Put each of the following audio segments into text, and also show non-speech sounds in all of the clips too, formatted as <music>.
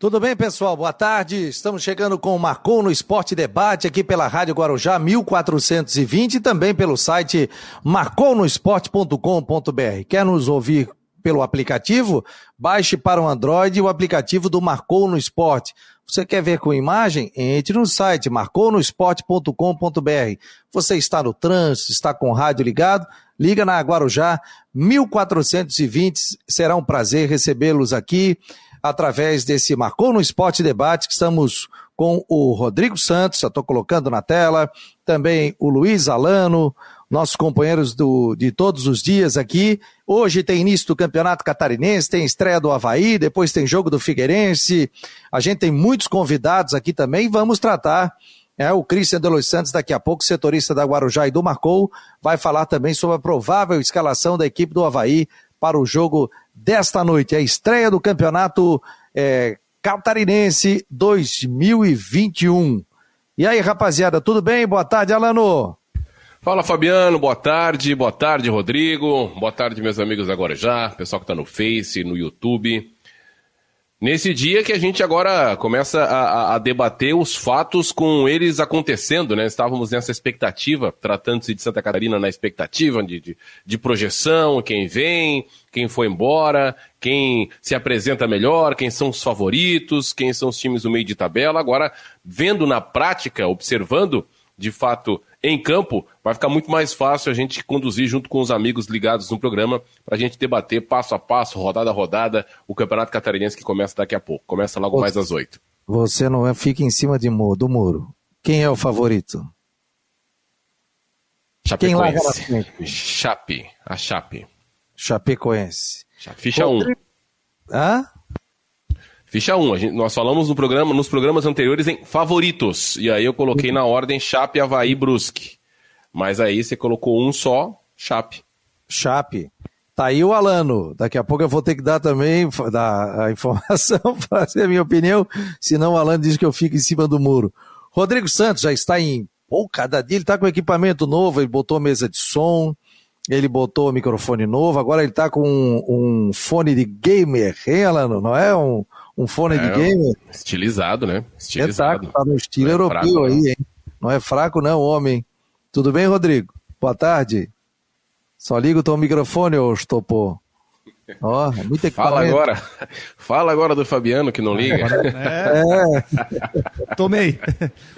Tudo bem, pessoal? Boa tarde. Estamos chegando com o Marcou no Esporte Debate aqui pela Rádio Guarujá 1420 e também pelo site marconosport.com.br. Quer nos ouvir pelo aplicativo? Baixe para o Android o aplicativo do Marcou no Esporte. Você quer ver com imagem? Entre no site marconosport.com.br. Você está no trânsito, está com o rádio ligado? Liga na Guarujá 1420. Será um prazer recebê-los aqui através desse Marcou no Esporte Debate, que estamos com o Rodrigo Santos, já estou colocando na tela, também o Luiz Alano, nossos companheiros do, de todos os dias aqui. Hoje tem início do Campeonato Catarinense, tem estreia do Havaí, depois tem jogo do Figueirense. A gente tem muitos convidados aqui também. Vamos tratar. É, o Cristian de Los Santos, daqui a pouco, setorista da Guarujá e do Marcou, vai falar também sobre a provável escalação da equipe do Havaí para o jogo desta noite, a estreia do Campeonato é, Catarinense 2021. E aí, rapaziada, tudo bem? Boa tarde, Alano. Fala, Fabiano. Boa tarde. Boa tarde, Rodrigo. Boa tarde, meus amigos agora já, pessoal que está no Face, no YouTube. Nesse dia que a gente agora começa a, a, debater os fatos com eles acontecendo, né? Estávamos nessa expectativa, tratando-se de Santa Catarina na expectativa de, de, de, projeção, quem vem, quem foi embora, quem se apresenta melhor, quem são os favoritos, quem são os times do meio de tabela. Agora, vendo na prática, observando de fato em campo, vai ficar muito mais fácil a gente conduzir junto com os amigos ligados no programa para a gente debater passo a passo, rodada a rodada, o Campeonato Catarinense que começa daqui a pouco. Começa logo você, mais às oito. Você não é, fica em cima de, do muro. Quem é o favorito? Quem larga na frente? Chape, a Chape. Chapecoense. Ficha 1. Um. Hã? Ficha 1, um, nós falamos no programa, nos programas anteriores em favoritos. E aí eu coloquei na ordem Chape, Havaí, Brusque. Mas aí você colocou um só, Chape. Chape. Tá aí o Alano. Daqui a pouco eu vou ter que dar também dar a informação, <laughs> fazer a minha opinião, senão o Alano diz que eu fico em cima do muro. Rodrigo Santos já está em. Pô, cada dia ele está com equipamento novo, ele botou mesa de som, ele botou microfone novo, agora ele está com um, um, fone de gamer, hein, Alano? Não é um, um fone é, de gamer. Estilizado, né? Estilizado. É, tá, no estilo é europeu fraco, aí, hein? Não é fraco, não, homem. Tudo bem, Rodrigo? Boa tarde. Só liga o teu microfone, ô Stopô. Ó, oh, muito equipamento. Fala agora. Fala agora do Fabiano que não liga. É. é. Tomei.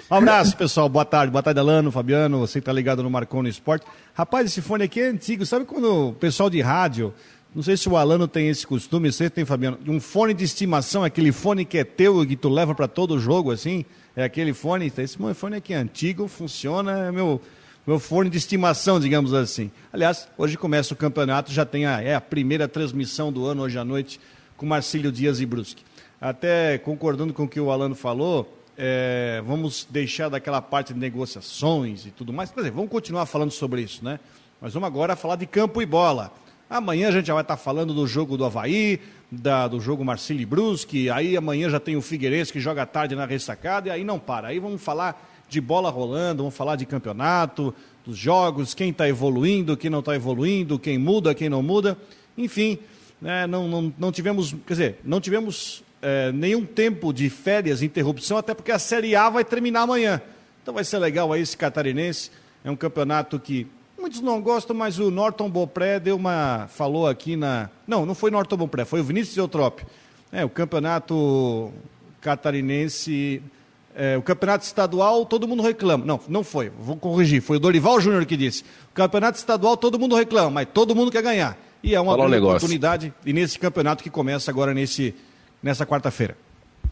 Um abraço, pessoal. Boa tarde. Boa tarde, Alano, Fabiano. Você que tá ligado no Marconi Esporte. Rapaz, esse fone aqui é antigo. Sabe quando o pessoal de rádio não sei se o Alano tem esse costume, você tem, Fabiano. Um fone de estimação, aquele fone que é teu e que tu leva para todo jogo, assim. É aquele fone. Esse fone aqui é antigo, funciona, é meu, meu fone de estimação, digamos assim. Aliás, hoje começa o campeonato, já tem a, é a primeira transmissão do ano hoje à noite com Marcílio Dias e Brusque. Até concordando com o que o Alano falou, é, vamos deixar daquela parte de negociações e tudo mais. Quer dizer, vamos continuar falando sobre isso, né? Mas vamos agora falar de campo e bola. Amanhã a gente já vai estar falando do jogo do Havaí, da, do jogo Marcílio Brusque, aí amanhã já tem o Figueirense que joga tarde na ressacada, e aí não para. Aí vamos falar de bola rolando, vamos falar de campeonato, dos jogos, quem está evoluindo, quem não está evoluindo, quem muda, quem não muda. Enfim, né, não, não, não tivemos, quer dizer, não tivemos é, nenhum tempo de férias, interrupção, até porque a Série A vai terminar amanhã. Então vai ser legal aí esse catarinense. É um campeonato que Muitos não gostam, mas o Norton Bopré deu uma. falou aqui na. Não, não foi Norton Bopré, foi o Vinícius Eutrópio. É, o campeonato catarinense. É, o campeonato estadual, todo mundo reclama. Não, não foi, vou corrigir. Foi o Dorival Júnior que disse. O campeonato estadual, todo mundo reclama, mas todo mundo quer ganhar. E é uma um oportunidade. E nesse campeonato que começa agora nesse, nessa quarta-feira.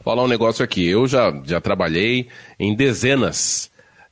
Falar um negócio aqui. Eu já, já trabalhei em dezenas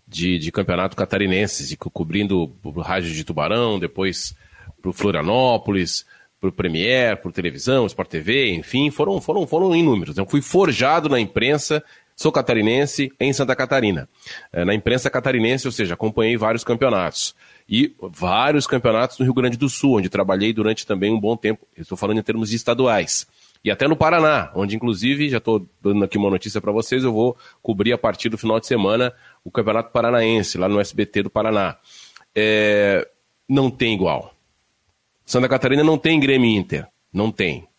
de, de campeonato catarinense, cobrindo o Rádio de Tubarão, depois para o Florianópolis, para o Premier, para televisão, Sport TV, enfim, foram, foram, foram inúmeros. Eu fui forjado na imprensa, sou catarinense em Santa Catarina. É, na imprensa catarinense, ou seja, acompanhei vários campeonatos. E vários campeonatos no Rio Grande do Sul, onde trabalhei durante também um bom tempo. Estou falando em termos de estaduais. E até no Paraná, onde inclusive, já estou dando aqui uma notícia para vocês, eu vou cobrir a partir do final de semana o Campeonato Paranaense, lá no SBT do Paraná. É, não tem igual. Santa Catarina não tem Grêmio Inter. Não tem.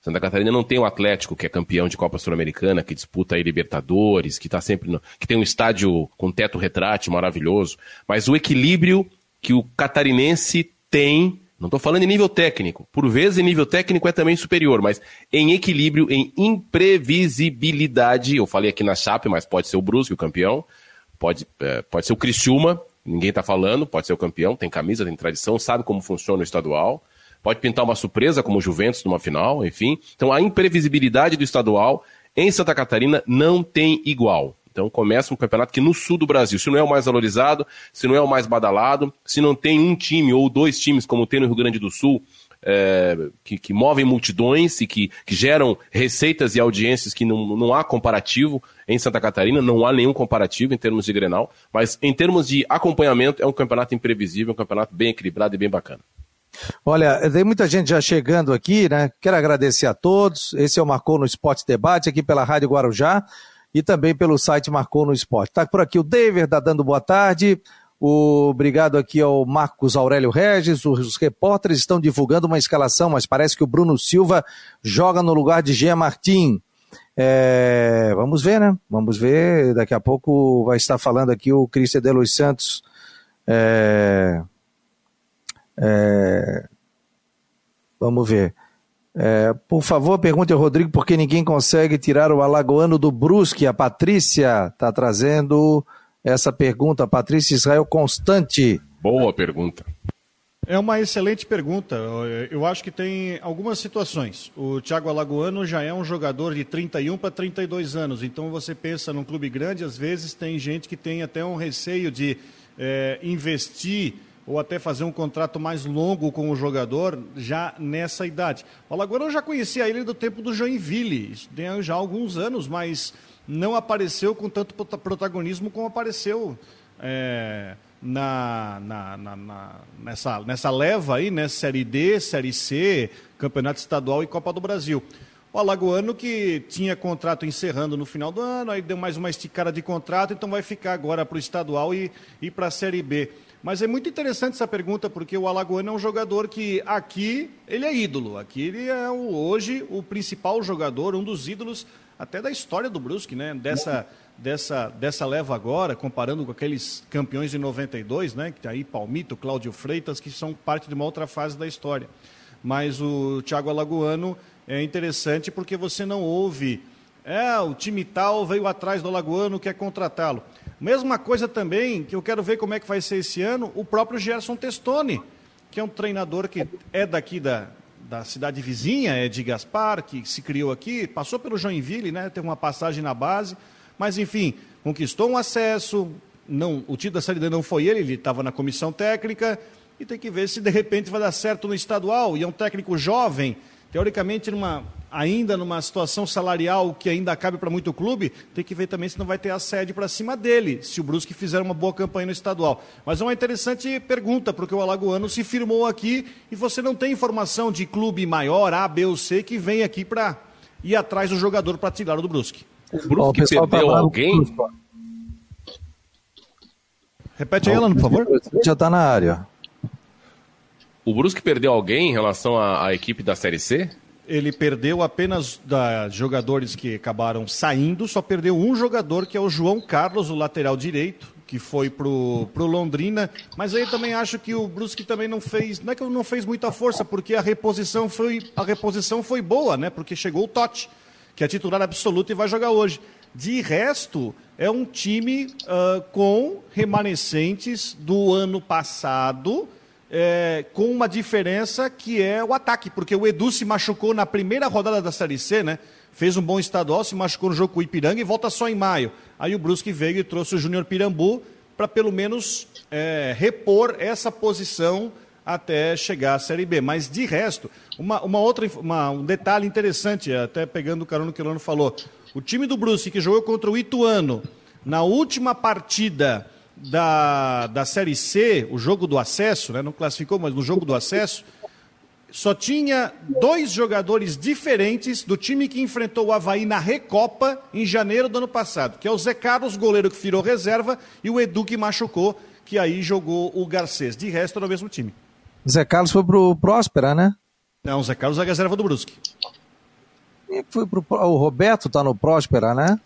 Santa Catarina não tem o Atlético, que é campeão de Copa Sul-Americana, que disputa aí Libertadores, que tá sempre no, que tem um estádio com teto retrátil maravilhoso, mas o equilíbrio que o catarinense tem, não estou falando em nível técnico, por vezes em nível técnico é também superior, mas em equilíbrio, em imprevisibilidade, eu falei aqui na Chape, mas pode ser o Brusque, o campeão, pode, é, pode ser o Criciúma, ninguém está falando, pode ser o campeão, tem camisa, tem tradição, sabe como funciona o estadual, pode pintar uma surpresa como o Juventus numa final, enfim. Então a imprevisibilidade do estadual em Santa Catarina não tem igual. Então começa um campeonato que no sul do Brasil, se não é o mais valorizado, se não é o mais badalado, se não tem um time ou dois times como tem no Rio Grande do Sul, é, que, que, movem multidões e que, que, geram receitas e audiências que não, não há comparativo em Santa Catarina, não há nenhum comparativo em termos de Grenal, mas em termos de acompanhamento é um campeonato imprevisível, um campeonato bem equilibrado e bem bacana. Olha, tem muita gente já chegando aqui, né? Quero agradecer a todos. Esse é o Marcou no Esporte Debate, aqui pela Rádio Guarujá e também pelo site Marcou no Esporte. Está por aqui o David, tá dando boa tarde. Obrigado aqui ao Marcos Aurélio Regis. Os repórteres estão divulgando uma escalação, mas parece que o Bruno Silva joga no lugar de Jean Martin. É, vamos ver, né? Vamos ver. Daqui a pouco vai estar falando aqui o Cristian de Los Santos. É, é, vamos ver. É, por favor, pergunte ao Rodrigo por que ninguém consegue tirar o alagoano do Brusque. A Patrícia está trazendo essa pergunta. Patrícia Israel Constante. Boa pergunta. É uma excelente pergunta. Eu acho que tem algumas situações. O Thiago Alagoano já é um jogador de 31 para 32 anos. Então você pensa num clube grande, às vezes tem gente que tem até um receio de é, investir ou até fazer um contrato mais longo com o jogador já nessa idade. O Alagoano eu já conhecia ele do tempo do Joinville, isso tem já alguns anos, mas não apareceu com tanto protagonismo como apareceu é, na, na, na, nessa, nessa leva aí, né? Série D, Série C, Campeonato Estadual e Copa do Brasil. O Alagoano que tinha contrato encerrando no final do ano, aí deu mais uma esticada de contrato, então vai ficar agora para o estadual e, e para a Série B. Mas é muito interessante essa pergunta, porque o Alagoano é um jogador que aqui ele é ídolo. Aqui ele é o, hoje o principal jogador, um dos ídolos até da história do Brusque, né? Dessa, dessa, dessa leva agora, comparando com aqueles campeões de 92, né? Que tá aí Palmito, Cláudio Freitas, que são parte de uma outra fase da história. Mas o Thiago Alagoano é interessante porque você não ouve, é, o time tal veio atrás do Alagoano, quer contratá-lo. Mesma coisa também, que eu quero ver como é que vai ser esse ano, o próprio Gerson Testoni, que é um treinador que é daqui da, da cidade vizinha, é de Gaspar, que se criou aqui, passou pelo Joinville, né, teve uma passagem na base, mas enfim, conquistou um acesso, não, o título da Série D não foi ele, ele estava na comissão técnica, e tem que ver se de repente vai dar certo no estadual, e é um técnico jovem, teoricamente numa, ainda numa situação salarial que ainda cabe para muito clube, tem que ver também se não vai ter assédio para cima dele, se o Brusque fizer uma boa campanha no estadual. Mas é uma interessante pergunta, porque o Alagoano se firmou aqui e você não tem informação de clube maior, A, B ou C, que vem aqui para ir atrás do jogador para tirar do Brusque. O Brusque oh, perdeu tá alguém? Repete aí, Alan, por favor. Já está na área. O Brusque perdeu alguém em relação à, à equipe da Série C? Ele perdeu apenas da jogadores que acabaram saindo, só perdeu um jogador, que é o João Carlos, o lateral direito, que foi pro, pro Londrina. Mas aí também acho que o Brusque também não fez, não é que não fez muita força, porque a reposição foi, a reposição foi boa, né? Porque chegou o Totti, que é titular absoluto e vai jogar hoje. De resto, é um time uh, com remanescentes do ano passado é, com uma diferença que é o ataque, porque o Edu se machucou na primeira rodada da Série C, né? Fez um bom estadual, se machucou no jogo com o Ipiranga e volta só em maio. Aí o Brusque veio e trouxe o Júnior Pirambu para pelo menos é, repor essa posição até chegar à Série B. Mas de resto, uma, uma outra, uma, um detalhe interessante, até pegando o carona que o Lano falou. O time do Brusque que jogou contra o Ituano na última partida da, da Série C, o jogo do acesso, né, não classificou, mas no jogo do acesso, só tinha dois jogadores diferentes do time que enfrentou o Havaí na Recopa em janeiro do ano passado, que é o Zé Carlos, goleiro que virou reserva, e o Edu que machucou, que aí jogou o Garcês. De resto, era o mesmo time. Zé Carlos foi pro Próspera, né? Não, o Zé Carlos é a reserva do Brusque. Foi pro, o Roberto tá no Próspera, né?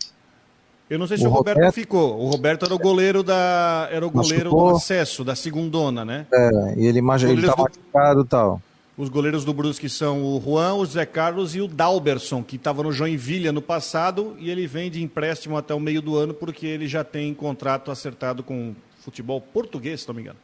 Eu não sei se o, o Roberto, Roberto, ficou. O Roberto era o goleiro da era o goleiro do acesso da segundona, né? É, e ele, ele tá machucado e tal. Os goleiros do Brusque são o Juan, o Zé Carlos e o Dalberson, que estava no Joinville no passado e ele vem de empréstimo até o meio do ano porque ele já tem contrato acertado com futebol português, se não me engano.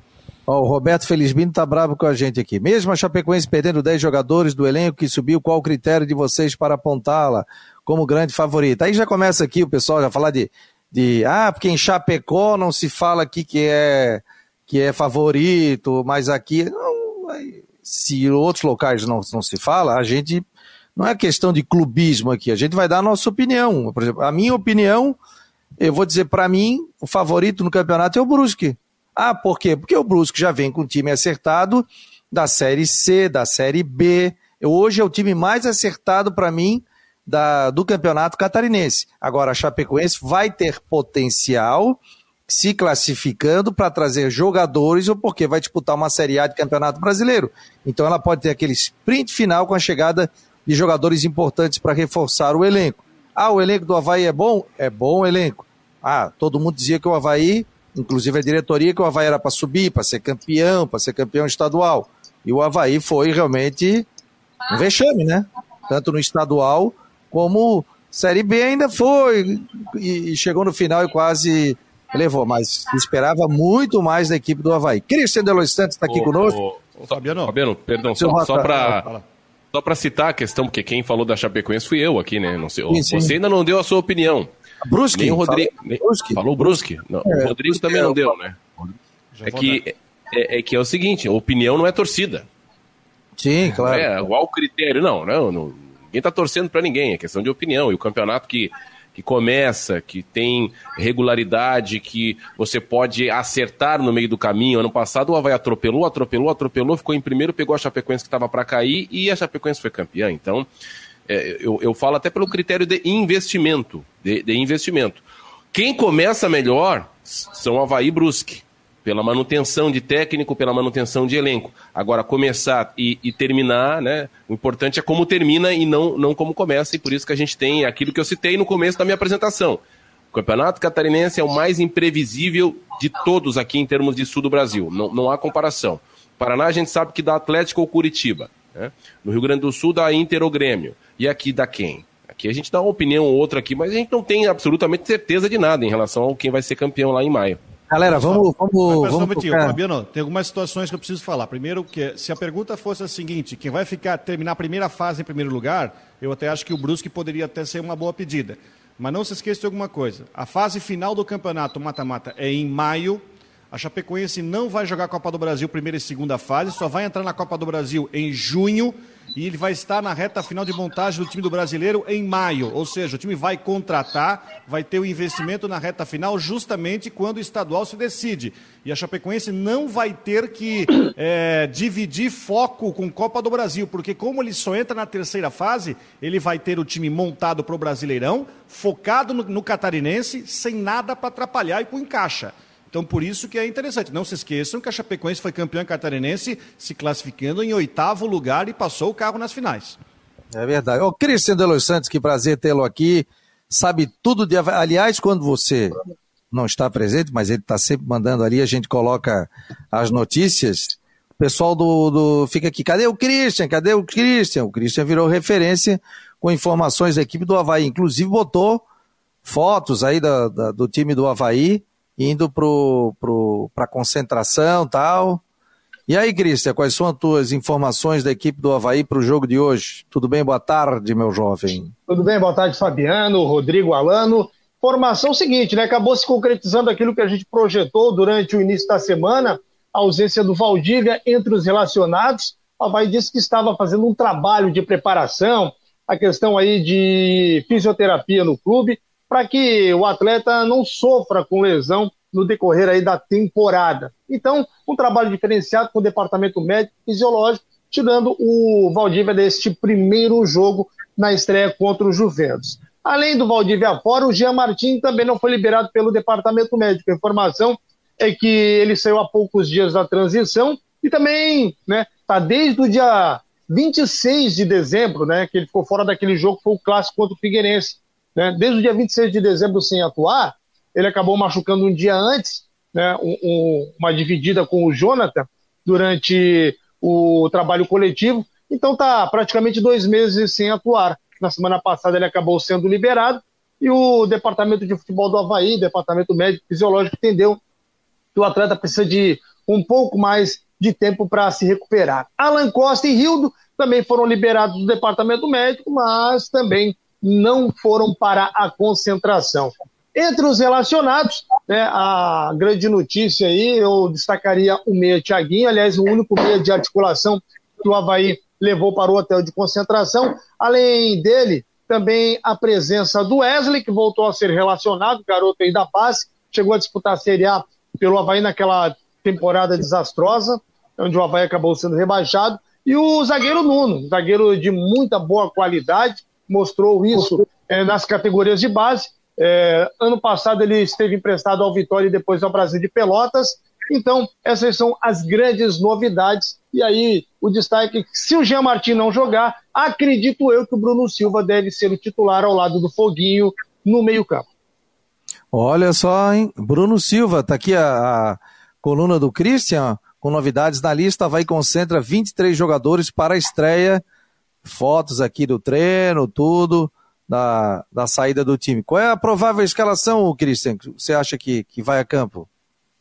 Oh, o Roberto Felizbino tá bravo com a gente aqui. Mesmo a Chapecoense perdendo 10 jogadores do elenco que subiu, qual o critério de vocês para apontá-la como grande favorita? Aí já começa aqui o pessoal já falar de, de ah, porque em Chapecó não se fala aqui que é que é favorito, mas aqui não, se outros locais não, não se fala, a gente não é questão de clubismo aqui, a gente vai dar a nossa opinião. Por exemplo, a minha opinião, eu vou dizer para mim, o favorito no campeonato é o Brusque. Ah, por quê? Porque o Brusque já vem com o time acertado da Série C, da Série B. Hoje é o time mais acertado para mim da, do campeonato catarinense. Agora, a Chapecoense vai ter potencial se classificando para trazer jogadores ou porque vai disputar uma Série A de Campeonato Brasileiro. Então ela pode ter aquele sprint final com a chegada de jogadores importantes para reforçar o elenco. Ah, o elenco do Havaí é bom? É bom o elenco. Ah, todo mundo dizia que o Havaí, inclusive a diretoria, que o Havaí era para subir, para ser campeão, para ser campeão estadual. E o Havaí foi realmente um vexame, né? Tanto no estadual como Série B ainda foi. E chegou no final e quase levou, mas esperava muito mais da equipe do Havaí. Cristian de Los Santos está aqui conosco. Ô, Fabiano. Fabiano, perdão, só, só para só para citar a questão, porque quem falou da Chapecoense fui eu aqui, né? Não sei, sim, sim. Você ainda não deu a sua opinião. Brusque. Nem o Rodrigo. Falou Brusque. Falou Brusque. Não, é, o Rodrigo também não deu, né? É que, é, é, que é o seguinte, opinião não é torcida. Sim, claro. É, qual o critério? Não, não, não ninguém tá torcendo para ninguém, é questão de opinião. E o campeonato que que começa, que tem regularidade, que você pode acertar no meio do caminho. Ano passado o Havaí atropelou, atropelou, atropelou, ficou em primeiro, pegou a Chapecoense que estava para cair e a Chapecoense foi campeã. Então, é, eu, eu falo até pelo critério de investimento, de, de investimento. Quem começa melhor são Havaí e Brusque pela manutenção de técnico, pela manutenção de elenco. Agora, começar e, e, terminar, né? O importante é como termina e não, não como começa, e por isso que a gente tem aquilo que eu citei no começo da minha apresentação. O Campeonato Catarinense é o mais imprevisível de todos aqui em termos de sul do Brasil. Não, não há comparação. Paraná a gente sabe que dá Atlético ou Curitiba. Né? No Rio Grande do Sul dá Inter ou Grêmio. E aqui dá quem? Aqui a gente dá uma opinião ou outra aqui, mas a gente não tem absolutamente certeza de nada em relação ao quem vai ser campeão lá em maio. Galera, vamos. vamos, vamos um Fabiano, tem algumas situações que eu preciso falar. Primeiro, que se a pergunta fosse a seguinte: quem vai ficar terminar a primeira fase em primeiro lugar, eu até acho que o Brusque poderia até ser uma boa pedida. Mas não se esqueça de alguma coisa: a fase final do campeonato mata-mata é em maio. A Chapecoense não vai jogar a Copa do Brasil primeira e segunda fase, só vai entrar na Copa do Brasil em junho e ele vai estar na reta final de montagem do time do brasileiro em maio. Ou seja, o time vai contratar, vai ter o investimento na reta final justamente quando o estadual se decide. E a Chapecoense não vai ter que é, dividir foco com Copa do Brasil, porque como ele só entra na terceira fase, ele vai ter o time montado para o Brasileirão, focado no, no catarinense, sem nada para atrapalhar e com encaixa. Então, por isso que é interessante. Não se esqueçam que a Chapecoense foi campeã catarinense, se classificando em oitavo lugar e passou o carro nas finais. É verdade. Ô, Cristian de Los Santos, que prazer tê-lo aqui. Sabe tudo de. Aliás, quando você não está presente, mas ele está sempre mandando ali, a gente coloca as notícias. O pessoal do, do. Fica aqui, cadê o Christian? Cadê o Christian? O Christian virou referência com informações da equipe do Havaí. Inclusive botou fotos aí da, da do time do Havaí indo pro, pro, concentração tal. E aí, Cristian, quais são as tuas informações da equipe do Havaí para o jogo de hoje? Tudo bem? Boa tarde, meu jovem. Tudo bem, boa tarde, Fabiano, Rodrigo Alano. Formação seguinte, né? Acabou se concretizando aquilo que a gente projetou durante o início da semana, a ausência do Valdívia entre os relacionados. O Havaí disse que estava fazendo um trabalho de preparação, a questão aí de fisioterapia no clube para que o atleta não sofra com lesão no decorrer aí da temporada. Então, um trabalho diferenciado com o departamento médico e fisiológico, tirando o Valdívia deste primeiro jogo na estreia contra o Juventus. Além do Valdívia fora, o Jean Martin também não foi liberado pelo departamento médico. A informação é que ele saiu há poucos dias da transição e também né, tá desde o dia 26 de dezembro, né, que ele ficou fora daquele jogo foi o clássico contra o Figueirense. Né? Desde o dia 26 de dezembro sem atuar, ele acabou machucando um dia antes, né, um, um, uma dividida com o Jonathan durante o trabalho coletivo. Então tá praticamente dois meses sem atuar. Na semana passada ele acabou sendo liberado e o departamento de futebol do Havaí, departamento médico fisiológico, entendeu que o atleta precisa de um pouco mais de tempo para se recuperar. Alan Costa e Rildo também foram liberados do departamento médico, mas também não foram para a concentração. Entre os relacionados, né, a grande notícia aí, eu destacaria o meia Thiaguinho, aliás, o único meia de articulação que o Havaí levou para o hotel de concentração. Além dele, também a presença do Wesley, que voltou a ser relacionado, garoto aí da base, chegou a disputar a Série A pelo Havaí naquela temporada desastrosa, onde o Havaí acabou sendo rebaixado, e o zagueiro Nuno, zagueiro de muita boa qualidade, mostrou isso é, nas categorias de base. É, ano passado ele esteve emprestado ao Vitória e depois ao Brasil de Pelotas. Então, essas são as grandes novidades. E aí, o destaque: se o Jean Martin não jogar, acredito eu que o Bruno Silva deve ser o titular ao lado do Foguinho no meio-campo. Olha só, hein? Bruno Silva, tá aqui a, a coluna do Christian, com novidades na lista. Vai concentra 23 jogadores para a estreia fotos aqui do treino, tudo, da, da saída do time. Qual é a provável escalação, Christian, que você acha que, que vai a campo?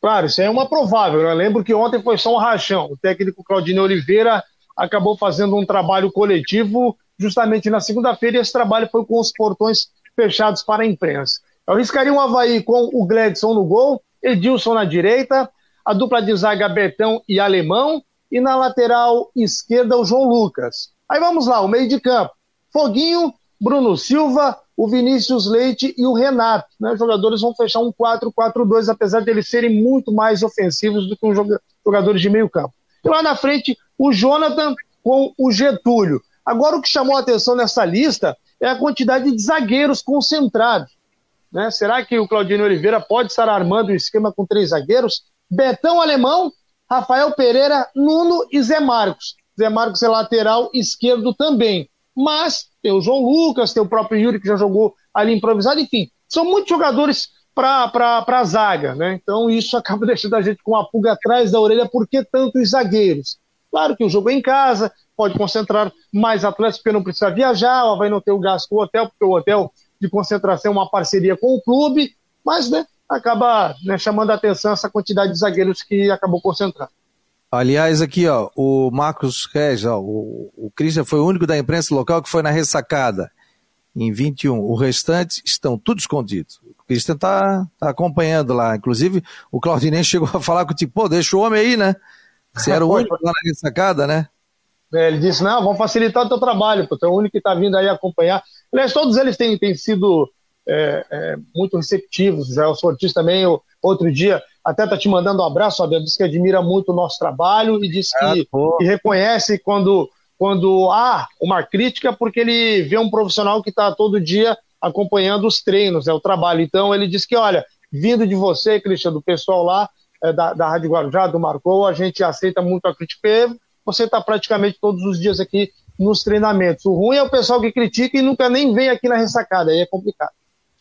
Claro, isso é uma provável. Eu lembro que ontem foi só um rachão. O técnico Claudinho Oliveira acabou fazendo um trabalho coletivo justamente na segunda-feira e esse trabalho foi com os portões fechados para a imprensa. Eu riscaria um Havaí com o Gledson no gol, Edilson na direita, a dupla de zaga Betão e Alemão, e na lateral esquerda o João Lucas. Aí vamos lá, o meio de campo. Foguinho, Bruno Silva, o Vinícius Leite e o Renato. Né? Os jogadores vão fechar um 4-4-2, apesar de eles serem muito mais ofensivos do que os jogadores de meio campo. E lá na frente, o Jonathan com o Getúlio. Agora, o que chamou a atenção nessa lista é a quantidade de zagueiros concentrados. Né? Será que o Claudinho Oliveira pode estar armando o um esquema com três zagueiros? Betão Alemão, Rafael Pereira, Nuno e Zé Marcos. Zé Marcos é lateral esquerdo também. Mas tem o João Lucas, tem o próprio Yuri que já jogou ali improvisado, enfim, são muitos jogadores para a zaga, né? Então isso <laughs> acaba deixando a gente com uma pulga atrás da orelha, por que tantos zagueiros? Claro que o jogo é em casa, pode concentrar mais atletas porque não precisa viajar, vai não ter o gasto com o hotel, porque o hotel de concentração é uma parceria com o clube, mas né, acaba né, chamando a atenção essa quantidade de zagueiros que acabou concentrando. Aliás, aqui, ó, o Marcos Regis, ó, o, o Christian foi o único da imprensa local que foi na ressacada, em 21. O restante estão tudo escondidos. O Christian tá, tá acompanhando lá. Inclusive, o Claudinense <laughs> chegou a falar contigo, pô, deixa o homem aí, né? Você era o único lá na ressacada, né? É, ele disse, não, vamos facilitar o teu trabalho, porque é o único que está vindo aí acompanhar. Aliás, todos eles têm, têm sido é, é, muito receptivos. Já o Sortis também, o, outro dia, até tá te mandando um abraço, Fabiano, diz que admira muito o nosso trabalho e diz que, é, que reconhece quando, quando há uma crítica, porque ele vê um profissional que está todo dia acompanhando os treinos, é o trabalho. Então ele diz que, olha, vindo de você, Cristian, do pessoal lá é, da, da Rádio Guarujá, do Marcou, a gente aceita muito a crítica. Você está praticamente todos os dias aqui nos treinamentos. O ruim é o pessoal que critica e nunca nem vem aqui na ressacada, aí é complicado.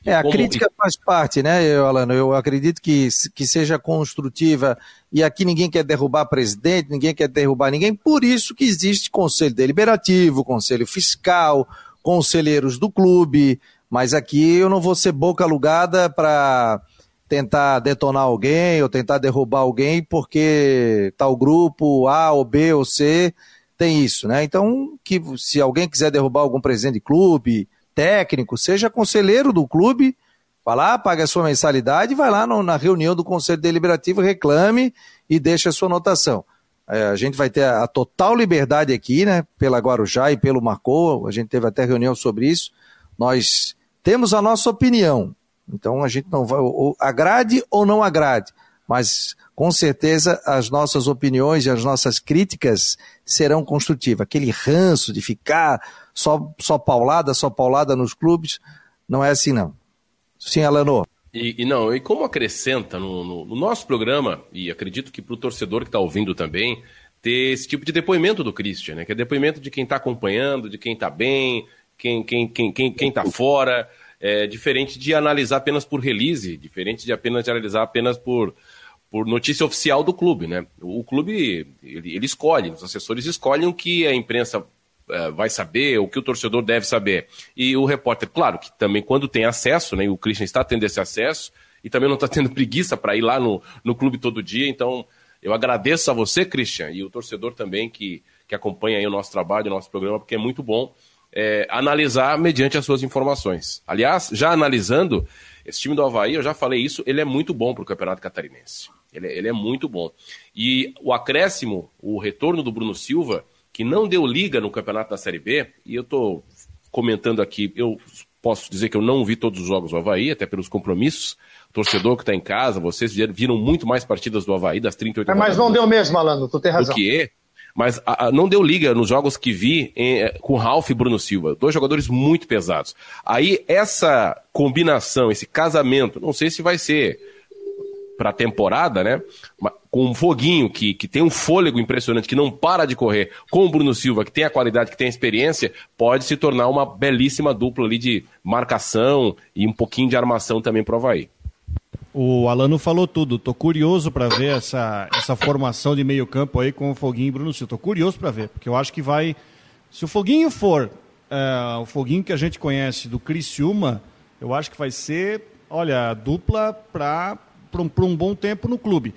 É, a Como... crítica faz parte, né, Alano? Eu acredito que, que seja construtiva e aqui ninguém quer derrubar presidente, ninguém quer derrubar ninguém, por isso que existe conselho deliberativo, conselho fiscal, conselheiros do clube, mas aqui eu não vou ser boca alugada para tentar detonar alguém ou tentar derrubar alguém porque tal grupo A ou B ou C tem isso, né? Então, que se alguém quiser derrubar algum presidente de clube, técnico, seja conselheiro do clube, vai lá, paga a sua mensalidade, vai lá no, na reunião do Conselho Deliberativo, reclame e deixe a sua anotação. É, a gente vai ter a, a, total liberdade aqui, né, pela Guarujá e pelo Marcou, a gente teve até reunião sobre isso. Nós temos a nossa opinião, então a gente não vai, ou, agrade ou não agrade, mas com certeza as nossas opiniões e as nossas críticas serão construtivas. Aquele ranço de ficar só, só paulada, só paulada nos clubes, não é assim não. Sim, Alano. E, e não, e como acrescenta no, no, no, nosso programa, e acredito que para o torcedor que está ouvindo também, ter esse tipo de depoimento do Christian, né? Que é depoimento de quem está acompanhando, de quem está bem, quem quem quem quem quem está fora, é diferente de analisar apenas por release, diferente de apenas de analisar apenas por por notícia oficial do clube, né? O clube ele, ele escolhe, os assessores escolhem o que a imprensa uh, vai saber, o que o torcedor deve saber. E o repórter, claro, que também quando tem acesso, né? E o Christian está tendo esse acesso e também não está <laughs> tendo preguiça para ir lá no, no clube todo dia, então eu agradeço a você, Christian, e o torcedor também que, que acompanha aí o nosso trabalho, o nosso programa, porque é muito bom é, analisar mediante as suas informações. Aliás, já analisando, esse time do Havaí, eu já falei isso, ele é muito bom para o Campeonato Catarinense. Ele, é, ele é muito bom. E o acréscimo, o retorno do Bruno Silva, que não deu liga no Campeonato da Série B, e eu estou comentando aqui, eu posso dizer que eu não vi todos os jogos do Havaí, até pelos compromissos, torcedor que está em casa, vocês viram muito mais partidas do Havaí, das 38 é, Mas não deu mesmo, Alano, tu tem razão. Do que mas a, a, não deu liga nos jogos que vi em, eh, com Ralf e Bruno Silva. Dois jogadores muito pesados. Aí essa combinação, esse casamento, não sei se vai ser para a temporada, né? Com um foguinho que, que tem um fôlego impressionante, que não para de correr, com o Bruno Silva, que tem a qualidade, que tem a experiência, pode se tornar uma belíssima dupla ali de marcação e um pouquinho de armação também para o Havaí. O Alano falou tudo. Tô curioso para ver essa, essa formação de meio campo aí com o Foguinho e Bruno Silva. Tô curioso para ver, porque eu acho que vai... Se o Foguinho for é, o Foguinho que a gente conhece do Criciúma, eu acho que vai ser, olha, dupla para um, um bom tempo no clube.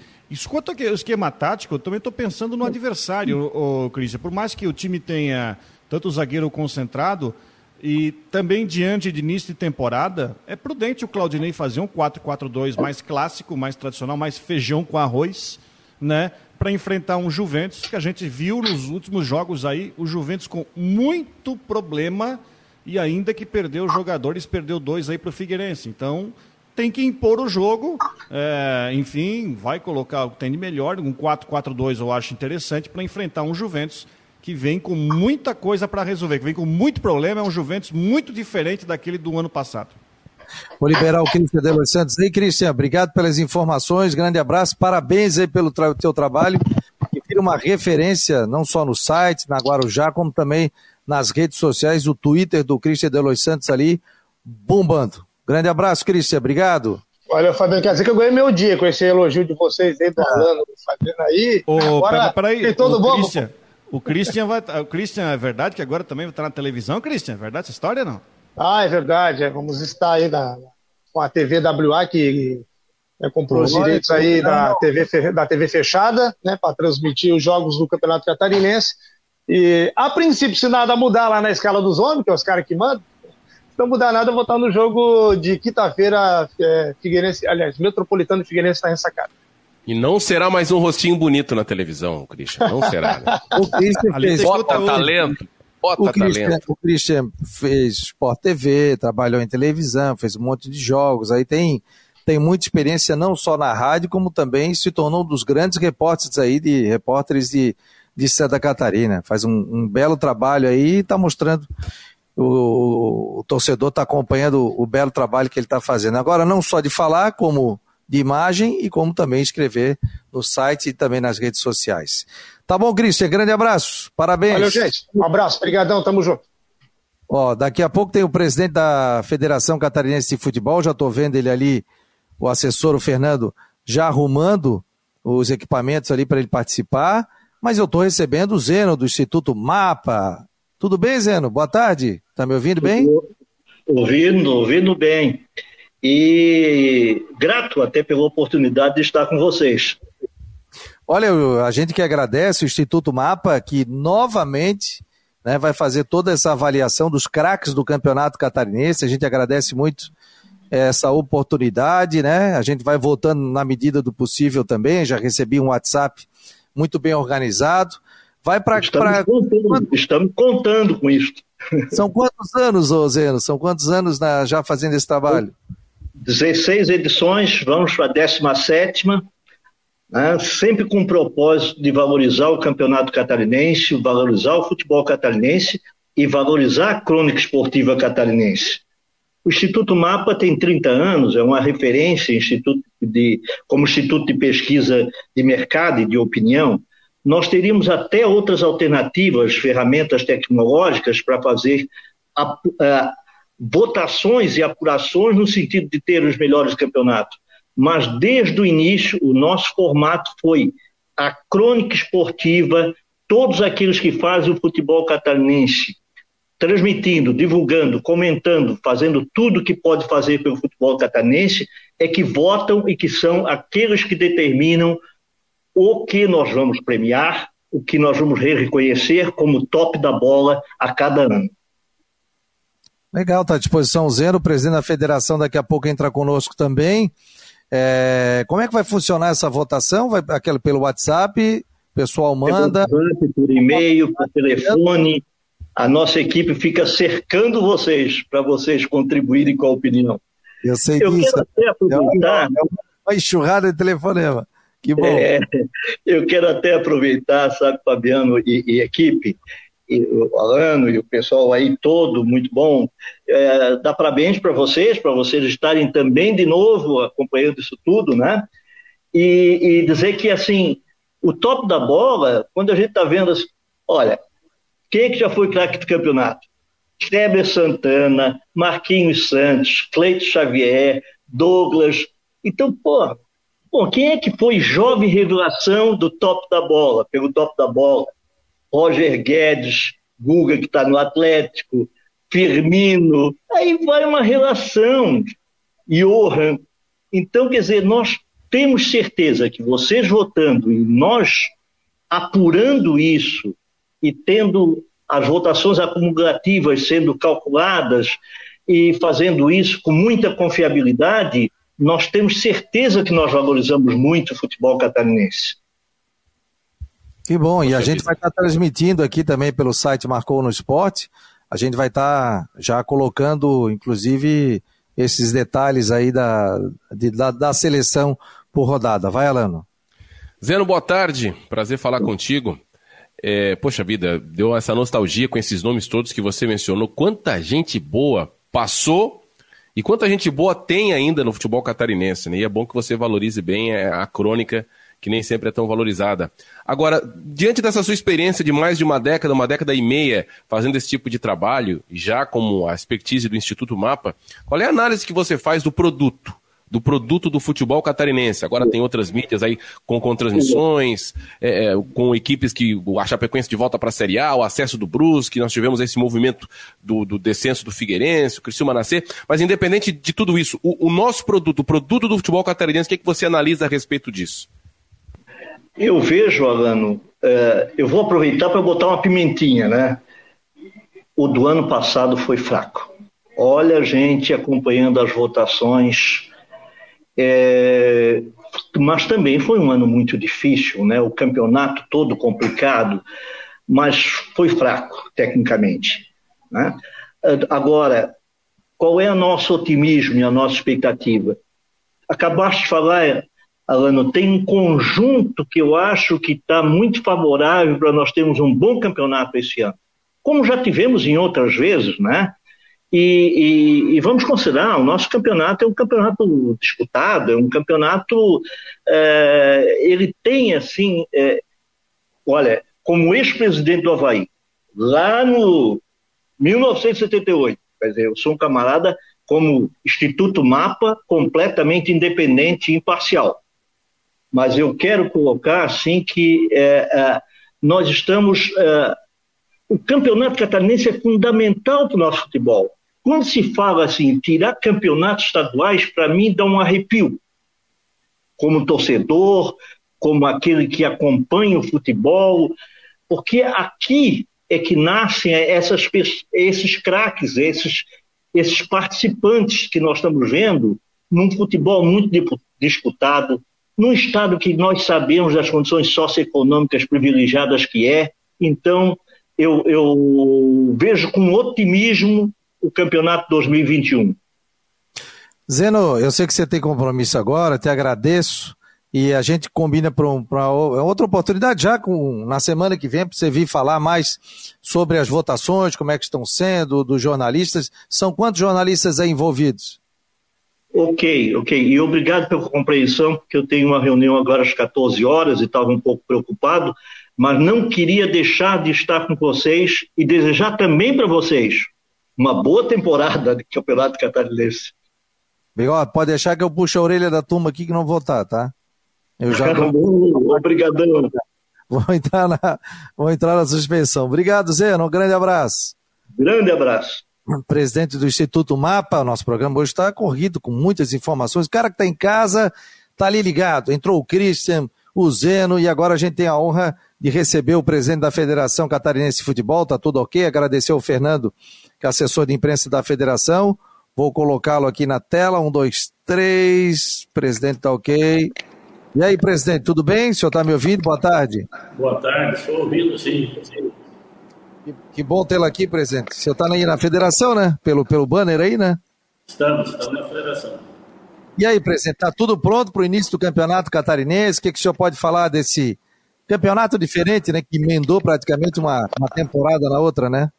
Quanto ao esquema tático, eu também estou pensando no adversário, o, o Cris. Por mais que o time tenha tanto o zagueiro concentrado, e também diante de início de temporada, é prudente o Claudinei fazer um 4-4-2 mais clássico, mais tradicional, mais feijão com arroz, né? Para enfrentar um Juventus que a gente viu nos últimos jogos aí, o Juventus com muito problema e ainda que perdeu jogadores, perdeu dois aí para o Figueirense. Então tem que impor o jogo, é, enfim, vai colocar o que tem de melhor, um 4-4-2 eu acho interessante para enfrentar um Juventus que vem com muita coisa para resolver, que vem com muito problema, é um Juventus muito diferente daquele do ano passado. Vou liberar o Cristian de Los Santos aí. Cristian, obrigado pelas informações, grande abraço, parabéns aí pelo tra teu trabalho, que vira uma referência não só no site, na Guarujá, como também nas redes sociais, o Twitter do Cristian de Los Santos ali, bombando. Grande abraço, Cristian, obrigado. Olha, Fabiano, quer dizer que eu ganhei meu dia com esse elogio de vocês aí, do Alano, Fabiano aí. Ô, agora, pera, peraí, todo bom. Christian, o Christian vai. O Christian, é verdade que agora também vai estar na televisão, Christian? É verdade essa história não? Ah, é verdade. É, vamos estar aí na, com a TV WA, que é, comprou os direitos aí da TV, da TV fechada, né, para transmitir os jogos do Campeonato Catarinense. E, a princípio, se nada mudar lá na escala dos homens, que é os caras que mandam, não mudar nada, eu vou estar no jogo de quinta-feira, é, Figueirense, aliás, Metropolitano Figueirense está ressacado. E não será mais um rostinho bonito na televisão, Christian. Não será. Né? <laughs> o Christian fez... Bota talento. Bota o Christian, talento. O Christian fez Sport TV, trabalhou em televisão, fez um monte de jogos. Aí tem, tem muita experiência não só na rádio, como também se tornou um dos grandes repórteres aí, de repórteres de, de Santa Catarina. Faz um, um belo trabalho aí e está mostrando o, o, torcedor está acompanhando o, belo trabalho que ele está fazendo. Agora, não só de falar, como de imagem e como também escrever no site e também nas redes sociais. Tá bom, Cristian? Grande abraço. Parabéns. Valeu, gente. Um abraço. Obrigadão. Tamo junto. Ó, daqui a pouco tem o presidente da Federação Catarinense de Futebol, já estou vendo ele ali, o assessor, o Fernando, já arrumando os equipamentos ali para ele participar, mas eu estou recebendo o Zeno do Instituto Mapa. Tudo bem, Zeno? Boa tarde. Tá me ouvindo bem? Ouvindo, ouvindo bem e grato até pela oportunidade de estar com vocês. Olha, a gente que agradece o Instituto Mapa, que novamente né, vai fazer toda essa avaliação dos craques do Campeonato Catarinense. A gente agradece muito essa oportunidade, né? A gente vai voltando na medida do possível também. Já recebi um WhatsApp muito bem organizado. Vai para. Estamos, pra... contando, estamos contando com isso. São quantos anos, ô Zeno? São quantos anos na, já fazendo esse trabalho? 16 edições, vamos para a 17, né, sempre com o propósito de valorizar o campeonato catarinense, valorizar o futebol catarinense e valorizar a crônica esportiva catarinense. O Instituto Mapa tem 30 anos, é uma referência instituto de, como instituto de pesquisa de mercado e de opinião. Nós teríamos até outras alternativas, ferramentas tecnológicas para fazer a, a, votações e apurações no sentido de ter os melhores campeonatos. Mas desde o início, o nosso formato foi a crônica esportiva, todos aqueles que fazem o futebol catarinense, transmitindo, divulgando, comentando, fazendo tudo que pode fazer pelo futebol catarinense, é que votam e que são aqueles que determinam o que nós vamos premiar, o que nós vamos reconhecer como top da bola a cada ano. Legal, está à disposição Zero, o presidente da federação daqui a pouco entra conosco também. É, como é que vai funcionar essa votação? Vai aquele pelo WhatsApp, o pessoal manda. por e-mail, por telefone. A nossa equipe fica cercando vocês para vocês contribuírem com a opinião. Eu sei Eu disso. quero até aproveitar. É uma enxurrada de telefonema. Que bom. É, eu quero até aproveitar, sabe, Fabiano e, e equipe, e o Alano e o pessoal aí todo, muito bom. É, dar parabéns para vocês, para vocês estarem também de novo acompanhando isso tudo, né? E, e dizer que, assim, o top da bola, quando a gente está vendo, assim, olha, quem é que já foi craque do campeonato? Kleber Santana, Marquinhos Santos, Cleito Xavier, Douglas. Então, pô, Bom, quem é que foi jovem revelação do top da bola, pelo top da bola? Roger Guedes, Guga, que está no Atlético, Firmino, aí vai uma relação, Johan. Então, quer dizer, nós temos certeza que vocês votando e nós apurando isso e tendo as votações acumulativas sendo calculadas e fazendo isso com muita confiabilidade, nós temos certeza que nós valorizamos muito o futebol catarinense. Que bom, e a gente vai estar transmitindo aqui também pelo site Marcou no Esporte. A gente vai estar já colocando, inclusive, esses detalhes aí da, de, da, da, seleção por rodada. Vai, Alano. Zeno, boa tarde. Prazer falar contigo. É, poxa vida, deu essa nostalgia com esses nomes todos que você mencionou. Quanta gente boa passou e quanta gente boa tem ainda no futebol catarinense, né? E é bom que você valorize bem é, a crônica, que nem sempre é tão valorizada. Agora, diante dessa sua experiência de mais de uma década, uma década e meia, fazendo esse tipo de trabalho, já como a expertise do Instituto Mapa, qual é a análise que você faz do produto? Do produto do futebol catarinense. Agora tem outras mídias aí com, com transmissões, é, é com equipes que a Chapecoense de volta para a Série A, o acesso do Brusque, nós tivemos esse movimento do, do descenso do Figueirense, o Criciúma nascer, mas independente de tudo isso, o, o nosso produto, o produto do futebol catarinense, o que, é que você analisa a respeito disso? Eu vejo, Alano, é, eu vou aproveitar para botar uma pimentinha, né? O do ano passado foi fraco. Olha a gente acompanhando as votações, é, mas também foi um ano muito difícil, né? o campeonato todo complicado, mas foi fraco tecnicamente. Né? Agora, qual é o nosso otimismo e a nossa expectativa? Acabaste de falar, Alano, tem um conjunto que eu acho que está muito favorável para nós termos um bom campeonato esse ano. Como já tivemos em outras vezes, né? E, e, e, vamos considerar, o nosso campeonato é um campeonato disputado, é um campeonato. É, ele tem, assim, é, olha, como ex-presidente do Havaí, lá no 1978, quer dizer, eu sou um camarada como Instituto Mapa, completamente independente e imparcial. Mas eu quero colocar, assim, que é, é nós estamos. É, o campeonato catarinense é fundamental para o nosso futebol quando se fala assim, tirar campeonatos estaduais, para mim dá um arrepio. Como torcedor, como aquele que acompanha o futebol, porque aqui é que nascem essas, esses craques, esses, esses participantes que nós estamos vendo num futebol muito disputado, num estado que nós sabemos das condições socioeconômicas privilegiadas que é. Então, eu, eu vejo com otimismo o campeonato 2021. Zeno, eu sei que você tem compromisso agora, te agradeço. E a gente combina para um, outra oportunidade já com, na semana que vem para você vir falar mais sobre as votações, como é que estão sendo, dos jornalistas. São quantos jornalistas aí envolvidos? Ok, ok. E obrigado pela compreensão, porque eu tenho uma reunião agora às 14 horas e estava um pouco preocupado, mas não queria deixar de estar com vocês e desejar também para vocês uma boa temporada de Campeonato Catarinense. Bigode, pode deixar que eu puxo a orelha da turma aqui que não votar, tá? Eu já. <laughs> Obrigadão. Vou entrar, na, vou entrar na suspensão. Obrigado, Zé. Um grande abraço. Grande abraço. Presidente do Instituto Mapa, nosso programa hoje está corrido com muitas informações. O cara que está em casa está ali ligado. Entrou o Christian, o Zeno e agora a gente tem a honra de receber o presidente da Federação Catarinense de Futebol. Tá tudo ok? Agradecer ao Fernando, que é assessor de imprensa da Federação. Vou colocá-lo aqui na tela. Um, dois, três. Presidente está ok. E aí, presidente, tudo bem? O senhor está me ouvindo? Boa tarde. Boa tarde, estou ouvindo, sim. Que, que bom tê-lo aqui, presidente. O senhor está aí na federação, né? Pelo, pelo banner aí, né? Estamos, estamos na federação. E aí, presidente, está tudo pronto para o início do campeonato catarinense? O que, que o senhor pode falar desse campeonato diferente, né? Que emendou praticamente uma, uma temporada na outra, né?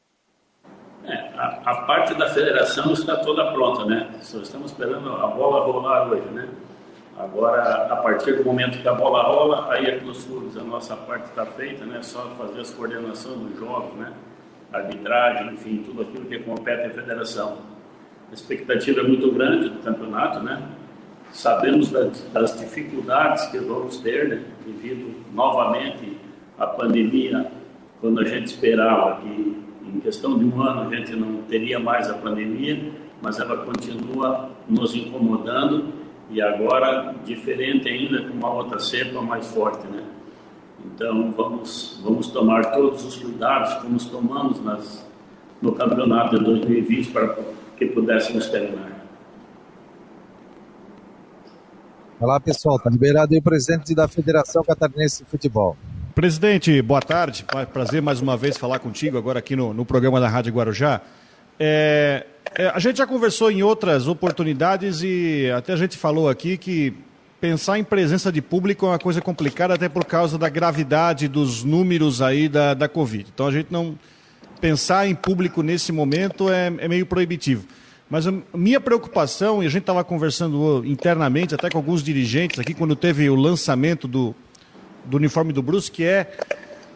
A, parte da federação está toda pronta, né? Só estamos esperando a bola rolar hoje, né? Agora, a partir do momento que a bola rola, aí é que nos clubes a nossa parte está feita, né? Só fazer as coordenações dos jogos, né? Arbitragem, enfim, tudo aquilo que compete à federação. A expectativa é muito grande do campeonato, né? Sabemos das, das dificuldades que vamos ter, né? Devido novamente à pandemia, quando a gente esperava que em questão de um ano a gente não teria mais a pandemia, mas ela continua nos incomodando e agora diferente ainda com uma outra cepa mais forte, né? Então vamos vamos tomar todos os cuidados como tomamos nas, no campeonato de 2020 para que pudéssemos terminar. Olá pessoal, está liberado aí o presidente da Federação Catarinense de Futebol. Presidente, boa tarde. Prazer mais uma vez falar contigo agora aqui no, no programa da Rádio Guarujá. É, é, a gente já conversou em outras oportunidades e até a gente falou aqui que pensar em presença de público é uma coisa complicada, até por causa da gravidade dos números aí da, da Covid. Então a gente não. Pensar em público nesse momento é, é meio proibitivo. Mas a minha preocupação, e a gente estava conversando internamente até com alguns dirigentes aqui, quando teve o lançamento do, do uniforme do Brusque, é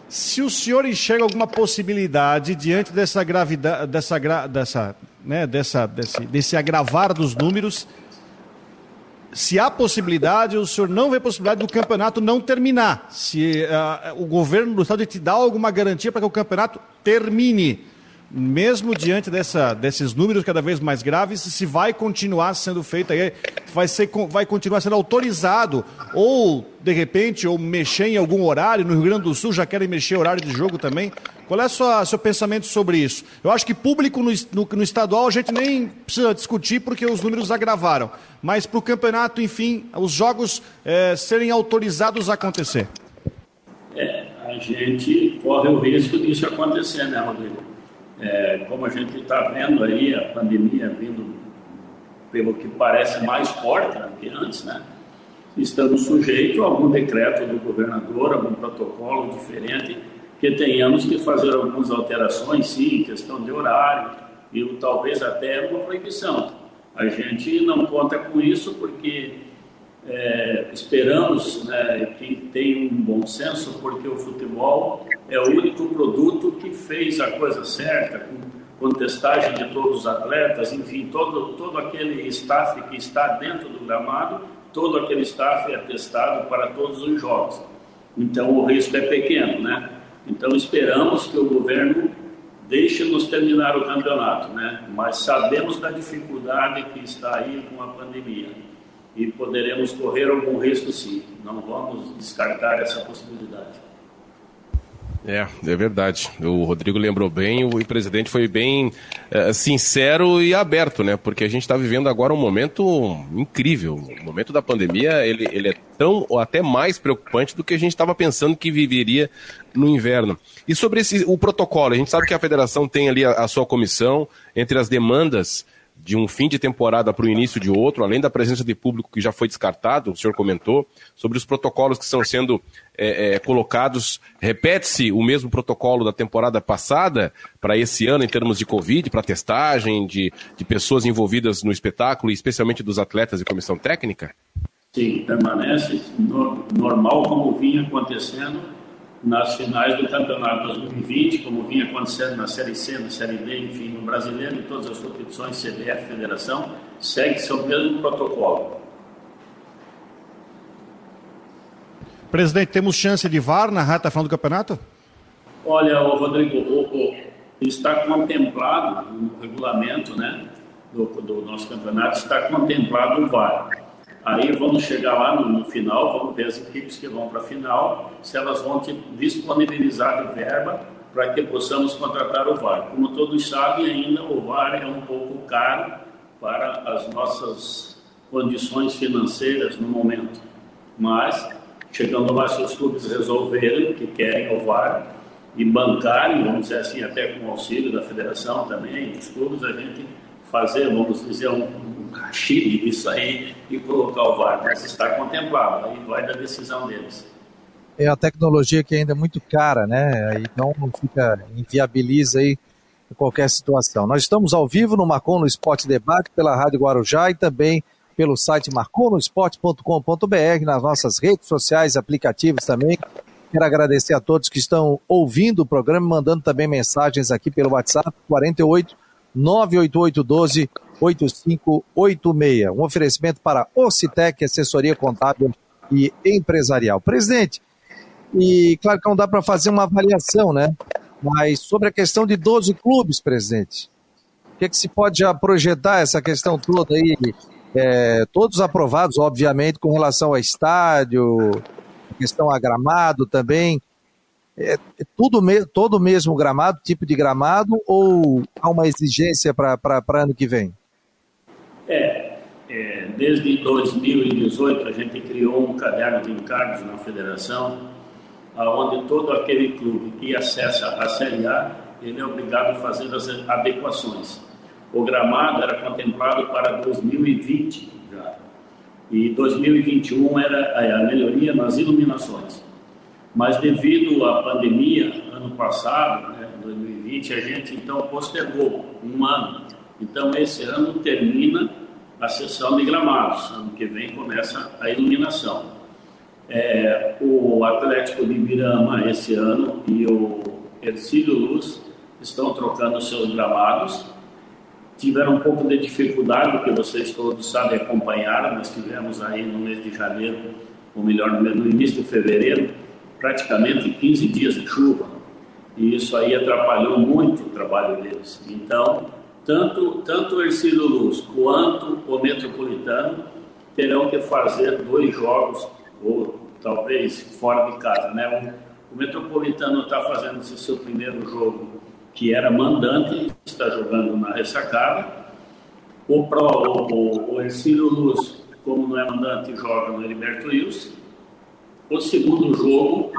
se o senhor enxerga alguma possibilidade diante dessa gravidade, dessa, dessa né, dessa, desse, desse agravar dos números, se há possibilidade, o senhor não vê possibilidade do campeonato não terminar. Se uh, o governo do estado te dá alguma garantia para que o campeonato termine mesmo diante dessa, desses números cada vez mais graves, se vai continuar sendo feito aí, vai, ser, vai continuar sendo autorizado, ou de repente, ou mexer em algum horário, no Rio Grande do Sul já querem mexer horário de jogo também. Qual é o seu pensamento sobre isso? Eu acho que público no, no, no estadual a gente nem precisa discutir porque os números agravaram, mas para o campeonato, enfim, os jogos é, serem autorizados a acontecer. É, a gente corre o risco disso acontecer, né, Rodrigo? É, como a gente está vendo aí, a pandemia vindo, pelo que parece, mais forte do que antes, né? Estamos sujeitos a algum decreto do governador, algum protocolo diferente, que tenhamos que fazer algumas alterações, sim, questão de horário, e talvez até uma proibição. A gente não conta com isso porque é, esperamos né, que tenha um bom senso, porque o futebol é o único produto que fez a coisa certa, com testagem de todos os atletas, enfim, todo, todo aquele staff que está dentro do gramado, todo aquele staff é testado para todos os jogos. Então o risco é pequeno, né? Então esperamos que o governo deixe-nos terminar o campeonato, né? Mas sabemos da dificuldade que está aí com a pandemia e poderemos correr algum risco sim. Não vamos descartar essa possibilidade. É, é verdade. O Rodrigo lembrou bem, o presidente foi bem é, sincero e aberto, né? Porque a gente está vivendo agora um momento incrível. O momento da pandemia, ele, ele é tão ou até mais preocupante do que a gente estava pensando que viveria no inverno. E sobre esse, o protocolo, a gente sabe que a federação tem ali a, a sua comissão, entre as demandas de um fim de temporada para o início de outro, além da presença de público que já foi descartado, o senhor comentou, sobre os protocolos que estão sendo é, é, colocados. Repete-se o mesmo protocolo da temporada passada para esse ano, em termos de Covid, para testagem, de, de pessoas envolvidas no espetáculo, especialmente dos atletas e comissão técnica? Sim, permanece normal como vinha acontecendo nas finais do Campeonato 2020, como vinha acontecendo na Série C, na Série D, enfim, no Brasileiro, em todas as competições, CBF, Federação, segue-se o mesmo protocolo. Presidente, temos chance de VAR na reta final do campeonato? Olha, Rodrigo, o, o, está contemplado no regulamento né, do, do, nosso campeonato, está contemplado o VAR. Aí vamos chegar lá no, no final, vamos ver as equipes que vão para a final, se elas vão disponibilizar verba para que possamos contratar o VAR. Como todos sabem, ainda o VAR é um pouco caro para as nossas condições financeiras no momento. Mas chegando lá, se os clubes resolverem que querem o VAR e bancarem, vamos dizer assim, até com o auxílio da federação também, dos clubes, a gente fazer, vamos dizer, um, caxilho disso aí e colocar o VAR, mas está contemplado, aí vai da decisão deles. É a tecnologia que ainda é muito cara, né? Então fica, inviabiliza aí qualquer situação. Nós estamos ao vivo no Marcon no Esporte Debate pela Rádio Guarujá e também pelo site marconosport.com.br, nas nossas redes sociais, aplicativos também. Quero agradecer a todos que estão ouvindo o programa, mandando também mensagens aqui pelo WhatsApp 48 98812 8586. Um oferecimento para Ocitec, assessoria contábil e empresarial. Presidente, e claro que não dá para fazer uma avaliação, né? Mas sobre a questão de 12 clubes, presidente, o que, é que se pode já projetar essa questão toda aí é, todos aprovados, obviamente, com relação ao estádio, questão a gramado também. É, é tudo me, todo mesmo gramado, tipo de gramado, ou há uma exigência para ano que vem? É, é, desde 2018 a gente criou um caderno de encargos na federação, onde todo aquele clube que acessa a Série A, ele é obrigado a fazer as adequações. O gramado era contemplado para 2020 já. E 2021 era a melhoria nas iluminações. Mas devido à pandemia, ano passado, né, 2020, a gente então postergou um ano. Então esse ano termina a sessão de gramados. Ano que vem começa a iluminação. É, o Atlético de Mirama esse ano e o Ercílio Luz estão trocando seus gramados tiveram um pouco de dificuldade, porque vocês todos sabem acompanhar, nós tivemos aí no mês de janeiro, ou melhor, no início de fevereiro, praticamente 15 dias de chuva, e isso aí atrapalhou muito o trabalho deles. Então, tanto, tanto o Ercílio Luz quanto o Metropolitano terão que fazer dois jogos, ou talvez fora de casa. Né? O, o Metropolitano está fazendo esse seu primeiro jogo que era mandante, está jogando na ressacada. O, o, o Ercílio Luz, como não é mandante, joga no Heriberto Wilson. O segundo jogo,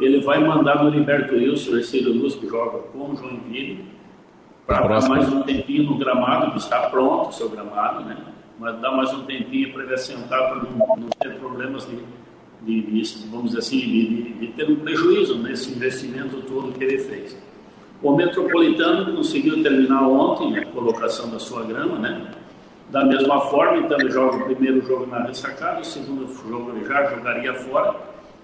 ele vai mandar no Heriberto Wilson, o Ercílio Luz, que joga com o Joinville, para dar mais um tempinho no gramado, que está pronto o seu gramado, né? Mas dar mais um tempinho para ele assentar, para não, não ter problemas de, de, de, vamos dizer assim, de, de ter um prejuízo nesse investimento todo que ele fez. O Metropolitano conseguiu terminar ontem a colocação da sua grama, né? Da mesma forma, então ele joga o primeiro jogo na ressacada, o segundo jogo ele já jogaria fora,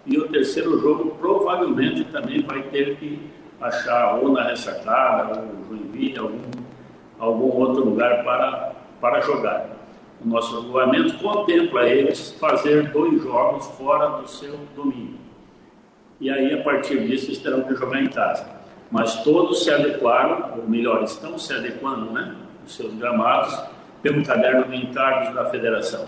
e o terceiro jogo provavelmente também vai ter que achar ou na ressacada, ou Joinville, algum, algum outro lugar para, para jogar. O nosso regulamento contempla eles fazer dois jogos fora do seu domínio. E aí, a partir disso, eles terão que jogar em casa mas todos se adequaram, ou melhor, estão se adequando, né, os seus gramados, pelo caderno de encargos da federação.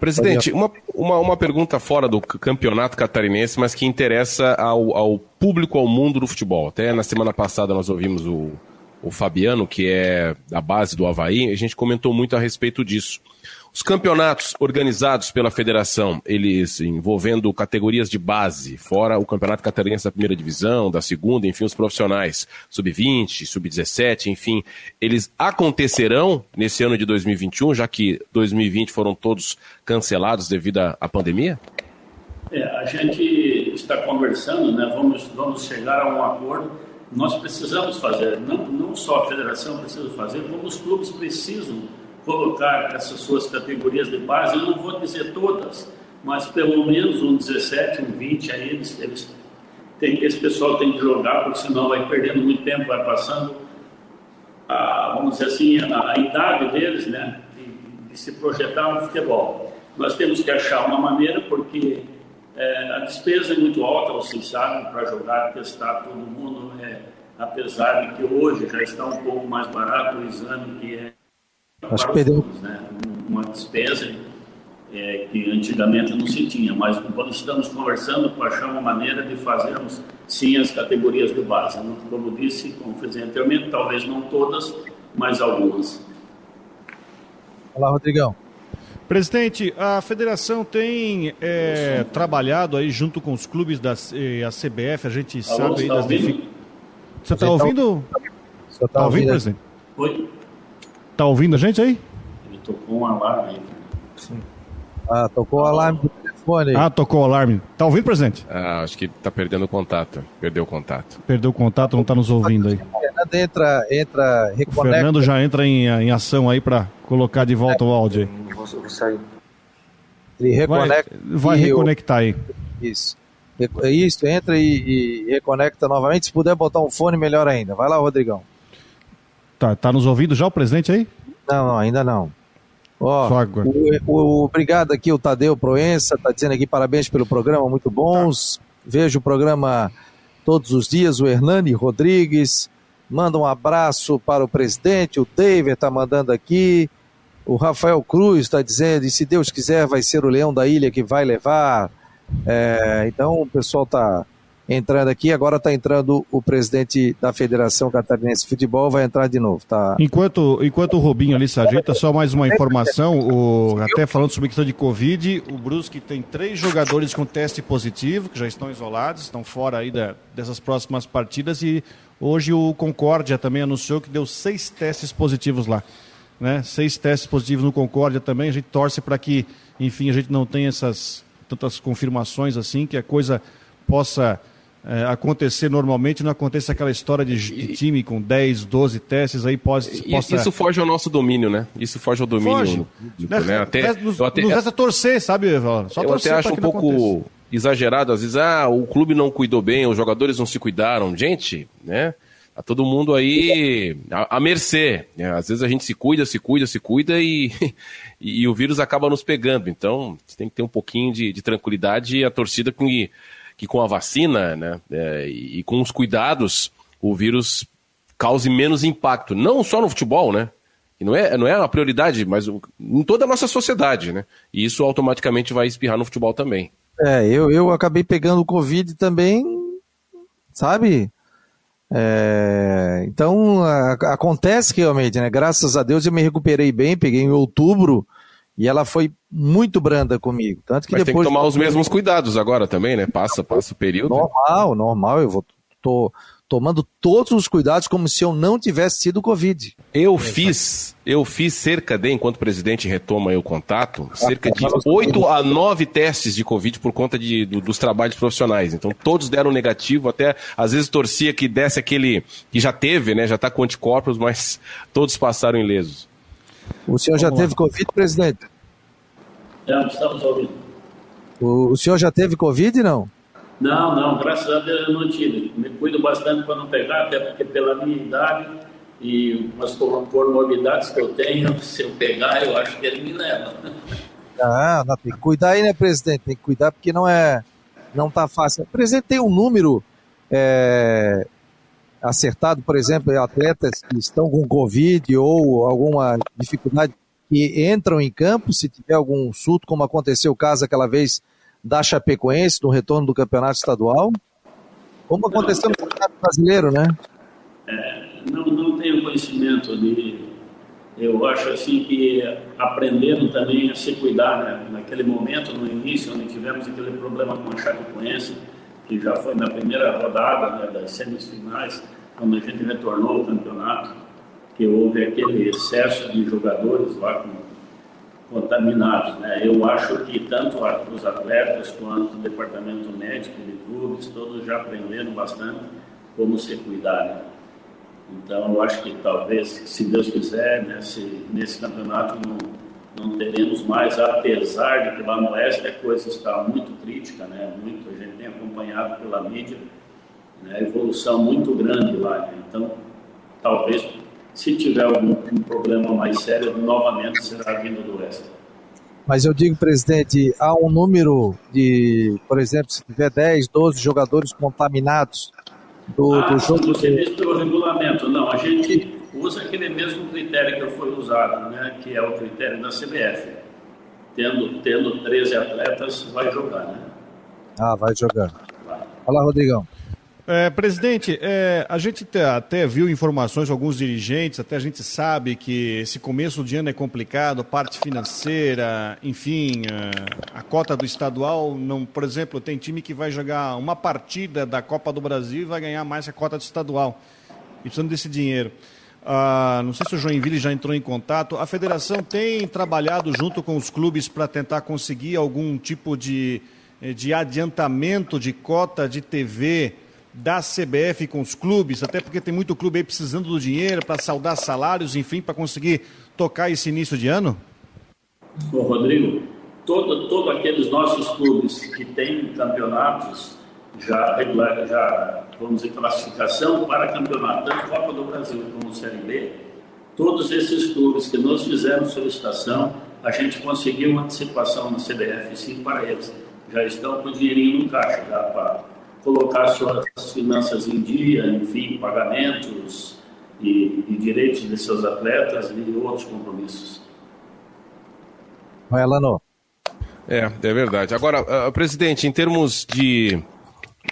Presidente, uma, uma, uma, pergunta fora do campeonato catarinense, mas que interessa ao, ao, público, ao mundo do futebol. Até na semana passada nós ouvimos o, o Fabiano, que é da base do Havaí, a gente comentou muito a respeito disso. Os campeonatos organizados pela federação, eles envolvendo categorias de base, fora o campeonato catarinense da primeira divisão, da segunda, enfim, os profissionais, sub-20, sub-17, enfim, eles acontecerão nesse ano de 2021, já que 2020 foram todos cancelados devido à pandemia? É, a gente está conversando, né? vamos, vamos chegar a um acordo. Nós precisamos fazer, não, não só a federação precisa fazer, como os clubes precisam colocar essas suas categorias de base. Eu não vou dizer todas, mas pelo menos um 17, um 20 aí eles, eles tem, esse pessoal tem que jogar, porque senão vai perdendo muito tempo, vai passando, a, vamos dizer assim, a, a idade deles, né? De, de se projetar no futebol. Nós temos que achar uma maneira, porque é, a despesa é muito alta, vocês sabem, para jogar, testar todo mundo, é, apesar de que hoje já está um pouco mais barato o exame que é Acho que perdeu. Né? Uma despesa é, que antigamente não se tinha, mas quando estamos conversando achar uma maneira de fazermos sim as categorias de base. Como disse, como fiz anteriormente, talvez não todas, mas algumas. Olá, Rodrigão. Presidente, a federação tem é, trabalhado aí junto com os clubes da a CBF, a gente Alô, sabe aí tá das dificuldades. Você está ouvindo? Você está ouvindo, presidente? Oi? Está ouvindo a gente aí? Ele tocou um alarme aí. Sim. Ah, tocou o alarme do telefone aí. Ah, tocou o alarme. Tá ouvindo, presidente? Ah, acho que tá perdendo o contato. Perdeu o contato. Perdeu o contato, não tá nos ouvindo aí. O Fernando entra, entra, reconecta. O Fernando já entra em, em ação aí para colocar de volta é, o áudio aí. Vou, vou sair. Ele reconecta. Vai, vai reconectar aí. Isso. Isso, entra e, e, reconecta novamente. Se puder botar um fone, melhor ainda. Vai lá, Rodrigão. Tá, tá nos ouvindo já o presidente aí? Não, não ainda não. Ó, o, o, obrigado aqui, o Tadeu Proença, está dizendo aqui parabéns pelo programa, muito bons. Vejo o programa todos os dias. O Hernani Rodrigues manda um abraço para o presidente. O David está mandando aqui. O Rafael Cruz está dizendo: e se Deus quiser, vai ser o Leão da Ilha que vai levar. É, então o pessoal está entrando aqui. Agora está entrando o presidente da Federação Catarinense de Futebol, vai entrar de novo. Tá? Enquanto, enquanto o Robinho ali se ajeita, só mais uma informação, o, até falando sobre a questão de Covid, o Brusque tem três jogadores com teste positivo, que já estão isolados, estão fora aí da, dessas próximas partidas, e hoje o Concórdia também anunciou que deu seis testes positivos lá. Né? Seis testes positivos no Concórdia também, a gente torce para que, enfim, a gente não tenha essas tantas confirmações assim, que a coisa possa é, acontecer normalmente, não aconteça aquela história de, de, time com 10, 12 testes aí pode, possa... Isso foge ao nosso domínio, né? Isso foge ao domínio. Foge. Né? né? Até, nos, até, nos resta torcer, sabe? Só eu até acho um pouco exagerado, às vezes, ah, o clube não cuidou bem, os jogadores não se cuidaram. Gente, né? Tá todo mundo aí à, à mercê. Né? Às vezes a gente se cuida, se cuida, se cuida e, <laughs> e, e, o vírus acaba nos pegando. Então, tem que ter um pouquinho de, de tranquilidade e a torcida que que com a vacina né, é, e com os cuidados o vírus cause menos impacto, não só no futebol, né? E não é, não é uma prioridade, mas em toda a nossa sociedade, né? E isso automaticamente vai espirrar no futebol também. É, eu, eu acabei pegando o Covid também, sabe? É, então, a, acontece realmente, né? Graças a Deus eu me recuperei bem, peguei em outubro, e ela foi muito branda comigo. Tanto que Mas depois. tem que tomar os mesmos cuidados agora também, né? Passa, passa o período. Normal, normal. Eu vou. Tô tomando todos os cuidados como se eu não tivesse sido Covid. Eu fiz, eu fiz cerca de, enquanto o presidente retoma o contato, cerca de 8 a 9 testes de Covid por conta de, do, dos trabalhos profissionais. Então todos deram negativo, até às vezes torcia que desse aquele que já teve, né? Já tá com anticorpos, mas todos passaram ilesos. O senhor já teve Covid, presidente? Não, estamos ouvindo. O, o senhor já teve Covid, não? Não, não, graças a Deus eu não tive. Me cuido bastante para não pegar, até porque pela minha idade e umas comorbidades que eu tenho, <laughs> se eu pegar, eu acho que ele me leva. Ah, não, tem que cuidar aí, né, presidente? Tem que cuidar porque não é, não tá fácil. O presidente tem um número é, acertado, por exemplo, atletas que estão com Covid ou alguma dificuldade que entram em campo, se tiver algum surto, como aconteceu o caso aquela vez da Chapecoense, no retorno do campeonato estadual? Como aconteceu no campeonato brasileiro, né? É, não, não tenho conhecimento de. Eu acho assim que aprendendo também a se cuidar, né? Naquele momento, no início, onde tivemos aquele problema com a Chapecoense, que já foi na primeira rodada né, das semifinais, quando a gente retornou ao campeonato, que houve aquele excesso de jogadores lá com, contaminados. Né? Eu acho que tanto os atletas quanto o departamento médico de clubes, todos já aprenderam bastante como se cuidar. Né? Então, eu acho que talvez, se Deus quiser, nesse, nesse campeonato não, não teremos mais, apesar de que lá no Oeste a coisa está muito crítica, né? muito, a gente tem acompanhado pela mídia, né? evolução muito grande lá. Né? Então, talvez se tiver algum um problema mais sério, novamente será vindo do Oeste. Mas eu digo, presidente, há um número de, por exemplo, se tiver 10, 12 jogadores contaminados do, ah, do jogo. Você diz pelo regulamento. Não, a gente usa aquele mesmo critério que foi usado, né, que é o critério da CBF. Tendo, tendo 13 atletas, vai jogar, né? Ah, vai jogar. Vai. Fala, Rodrigão. É, presidente, é, a gente até viu informações de alguns dirigentes, até a gente sabe que esse começo de ano é complicado, parte financeira, enfim, é, a cota do estadual, não, por exemplo, tem time que vai jogar uma partida da Copa do Brasil e vai ganhar mais que a cota do estadual, e precisando desse dinheiro. Ah, não sei se o Joinville já entrou em contato. A federação tem trabalhado junto com os clubes para tentar conseguir algum tipo de, de adiantamento de cota de TV da CBF com os clubes, até porque tem muito clube aí precisando do dinheiro para saldar salários, enfim, para conseguir tocar esse início de ano? Ô, Rodrigo, todos todo aqueles nossos clubes que têm campeonatos já regular, já vamos dizer, classificação para campeonato, tanto Copa do Brasil como Série B, todos esses clubes que nós fizemos solicitação, a gente conseguiu uma antecipação na CBF sim para eles. Já estão com o dinheirinho no caixa já para colocar suas finanças em dia, enfim, pagamentos e, e direitos de seus atletas e outros compromissos. Vai, Lano. É, é verdade. Agora, uh, presidente, em termos de,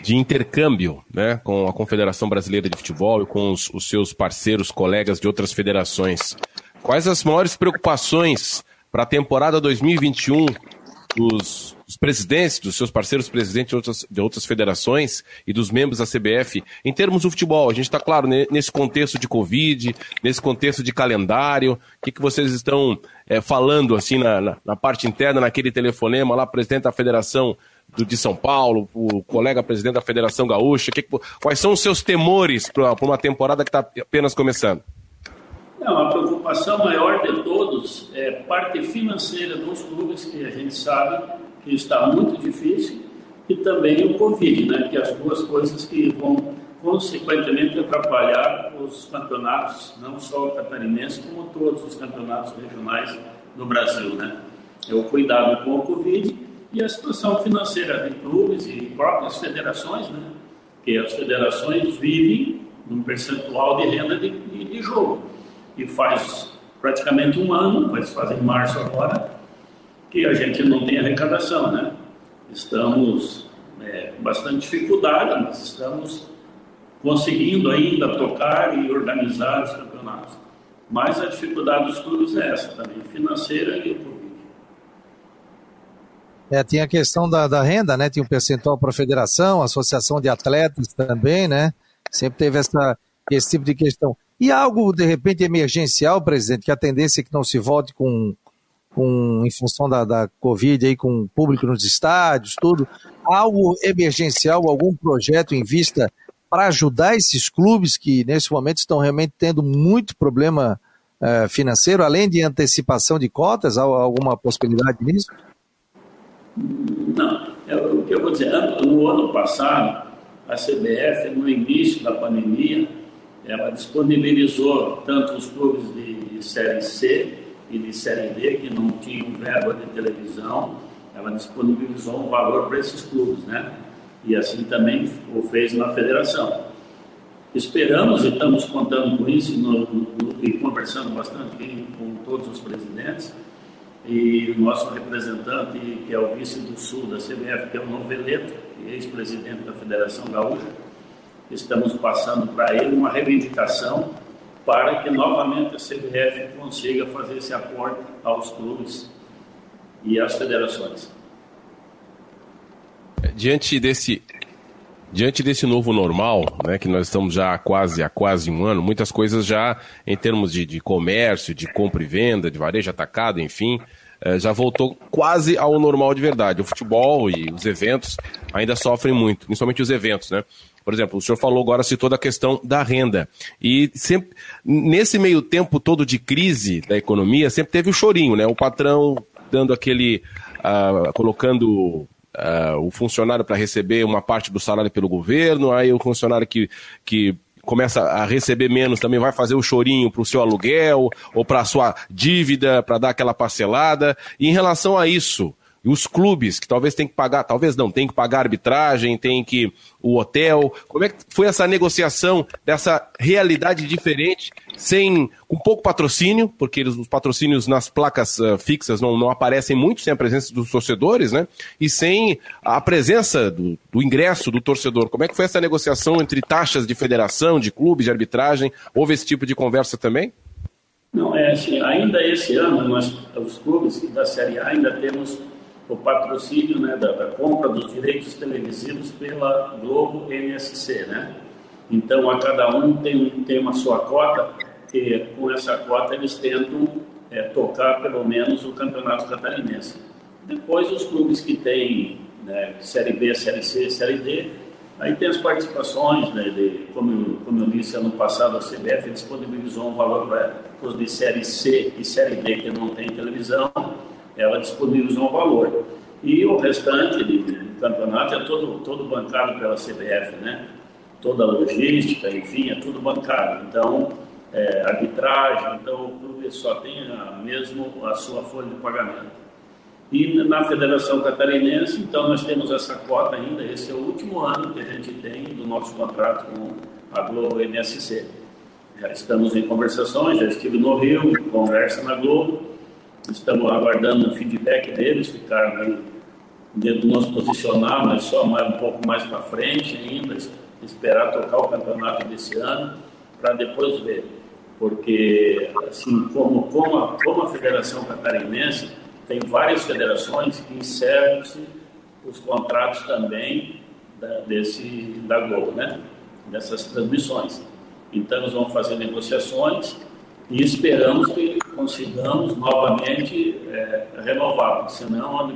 de intercâmbio né, com a Confederação Brasileira de Futebol e com os, os seus parceiros, colegas de outras federações, quais as maiores preocupações para a temporada 2021 dos, dos presidentes, dos seus parceiros presidentes de outras, de outras federações e dos membros da CBF, em termos do futebol? A gente está, claro, nesse contexto de Covid, nesse contexto de calendário, o que, que vocês estão é, falando assim na, na, na, parte interna, naquele telefonema lá, presidente da federação do, de São Paulo, o colega presidente da Federação Gaúcha, que, quais são os seus temores para uma temporada que está apenas começando? Não, a preocupação maior de todos é parte financeira dos clubes, que a gente sabe que está muito difícil, e também o Covid, né, que as duas coisas que vão consequentemente atrapalhar os campeonatos, não só o catarinense, como todos os campeonatos regionais do Brasil. Né? É o cuidado com o Covid e a situação financeira de clubes e próprias federações, né? que as federações vivem num percentual de renda de, de, de jogo e faz praticamente um ano, vai fazer em março agora, que a gente não tem arrecadação, né? Estamos é, bastante dificuldade, mas estamos conseguindo ainda tocar e organizar os campeonatos. Mas a dificuldade dos clubes é essa também, financeira e. É, tinha a questão da, da renda, né? Tinha um percentual para a federação, associação de atletas também, né? Sempre teve essa, esse tipo de questão. E algo, de repente, emergencial, presidente, que a tendência é que não se volte com, com em função da, da Covid, aí, com público nos estádios, tudo. Algo emergencial, algum projeto em vista para ajudar esses clubes que, nesse momento, estão realmente tendo muito problema uh, financeiro, além de antecipação de cotas? Há alguma possibilidade nisso? Não. É o que eu vou dizer, no ano passado, a CBF, no início da pandemia, ela disponibilizou tanto os clubes de Série C e de Série D, que não tinham verba de televisão, ela disponibilizou um valor para esses clubes, né? E assim também o fez na federação. Esperamos e estamos contando com isso no, no, e conversando bastante com todos os presidentes. E o nosso representante, que é o vice do Sul da CBF, que é o Noveleto, é ex-presidente da Federação Gaúcha, estamos passando para ele uma reivindicação para que novamente a CBF consiga fazer esse aporte aos clubes e às federações. Diante desse diante desse novo normal, né, que nós estamos já há quase há quase um ano, muitas coisas já em termos de, de comércio, de compra e venda, de varejo atacado, enfim, é, já voltou quase ao normal de verdade. O futebol e os eventos ainda sofrem muito, principalmente os eventos, né? Por exemplo, o senhor falou agora, citou da questão da renda. E sempre, nesse meio tempo todo de crise da economia, sempre teve o chorinho, né? O patrão dando aquele. Uh, colocando Uh, o funcionário para receber uma parte do salário pelo governo, aí o funcionário que, que começa a receber menos também vai fazer o chorinho para o seu aluguel ou para a sua dívida, para dar aquela parcelada. E em relação a isso, e os clubes que talvez tem que pagar, talvez não, tem que pagar arbitragem, tem que o hotel. Como é que foi essa negociação dessa realidade diferente, sem com pouco patrocínio, porque eles, os patrocínios nas placas uh, fixas não, não aparecem muito sem a presença dos torcedores, né? E sem a presença do, do ingresso do torcedor. Como é que foi essa negociação entre taxas de federação, de clubes, de arbitragem? Houve esse tipo de conversa também? Não, é assim, ainda esse ano, nós, os clubes da Série A ainda temos o patrocínio né, da, da, compra dos direitos televisivos pela Globo NSC. Né? Então, a cada um tem, tem uma sua cota, e com essa cota eles tentam é, tocar pelo menos o Campeonato Catarinense. Depois, os clubes que têm né, Série B, Série C, Série D, aí tem as participações, né, de, como, como eu disse ano passado, a CBF disponibilizou um valor para os de Série C e Série D que não tem televisão, ela disponibilizou um valor. E o restante de campeonato é todo, todo bancado pela CBF, né? Toda a logística, enfim, é tudo bancado. Então, é, arbitragem, então o clube só tem a, mesmo a sua folha de pagamento. E na Federação Catarinense, então nós temos essa cota ainda, esse é o último ano que a gente tem do nosso contrato com a Globo NSC. Já estamos em conversações, já estive no Rio, conversa na Globo, Estamos aguardando o feedback deles, ficaram dentro do nosso posicionar, mas só mais, um pouco mais para frente ainda, esperar tocar o campeonato desse ano, para depois ver. Porque, assim, como, como, a, como a Federação Catarinense, tem várias federações que encerram-se os contratos também da, desse, da Globo, né? dessas transmissões. Então, nós vamos fazer negociações e esperamos que consigamos novamente é, renovar, porque senão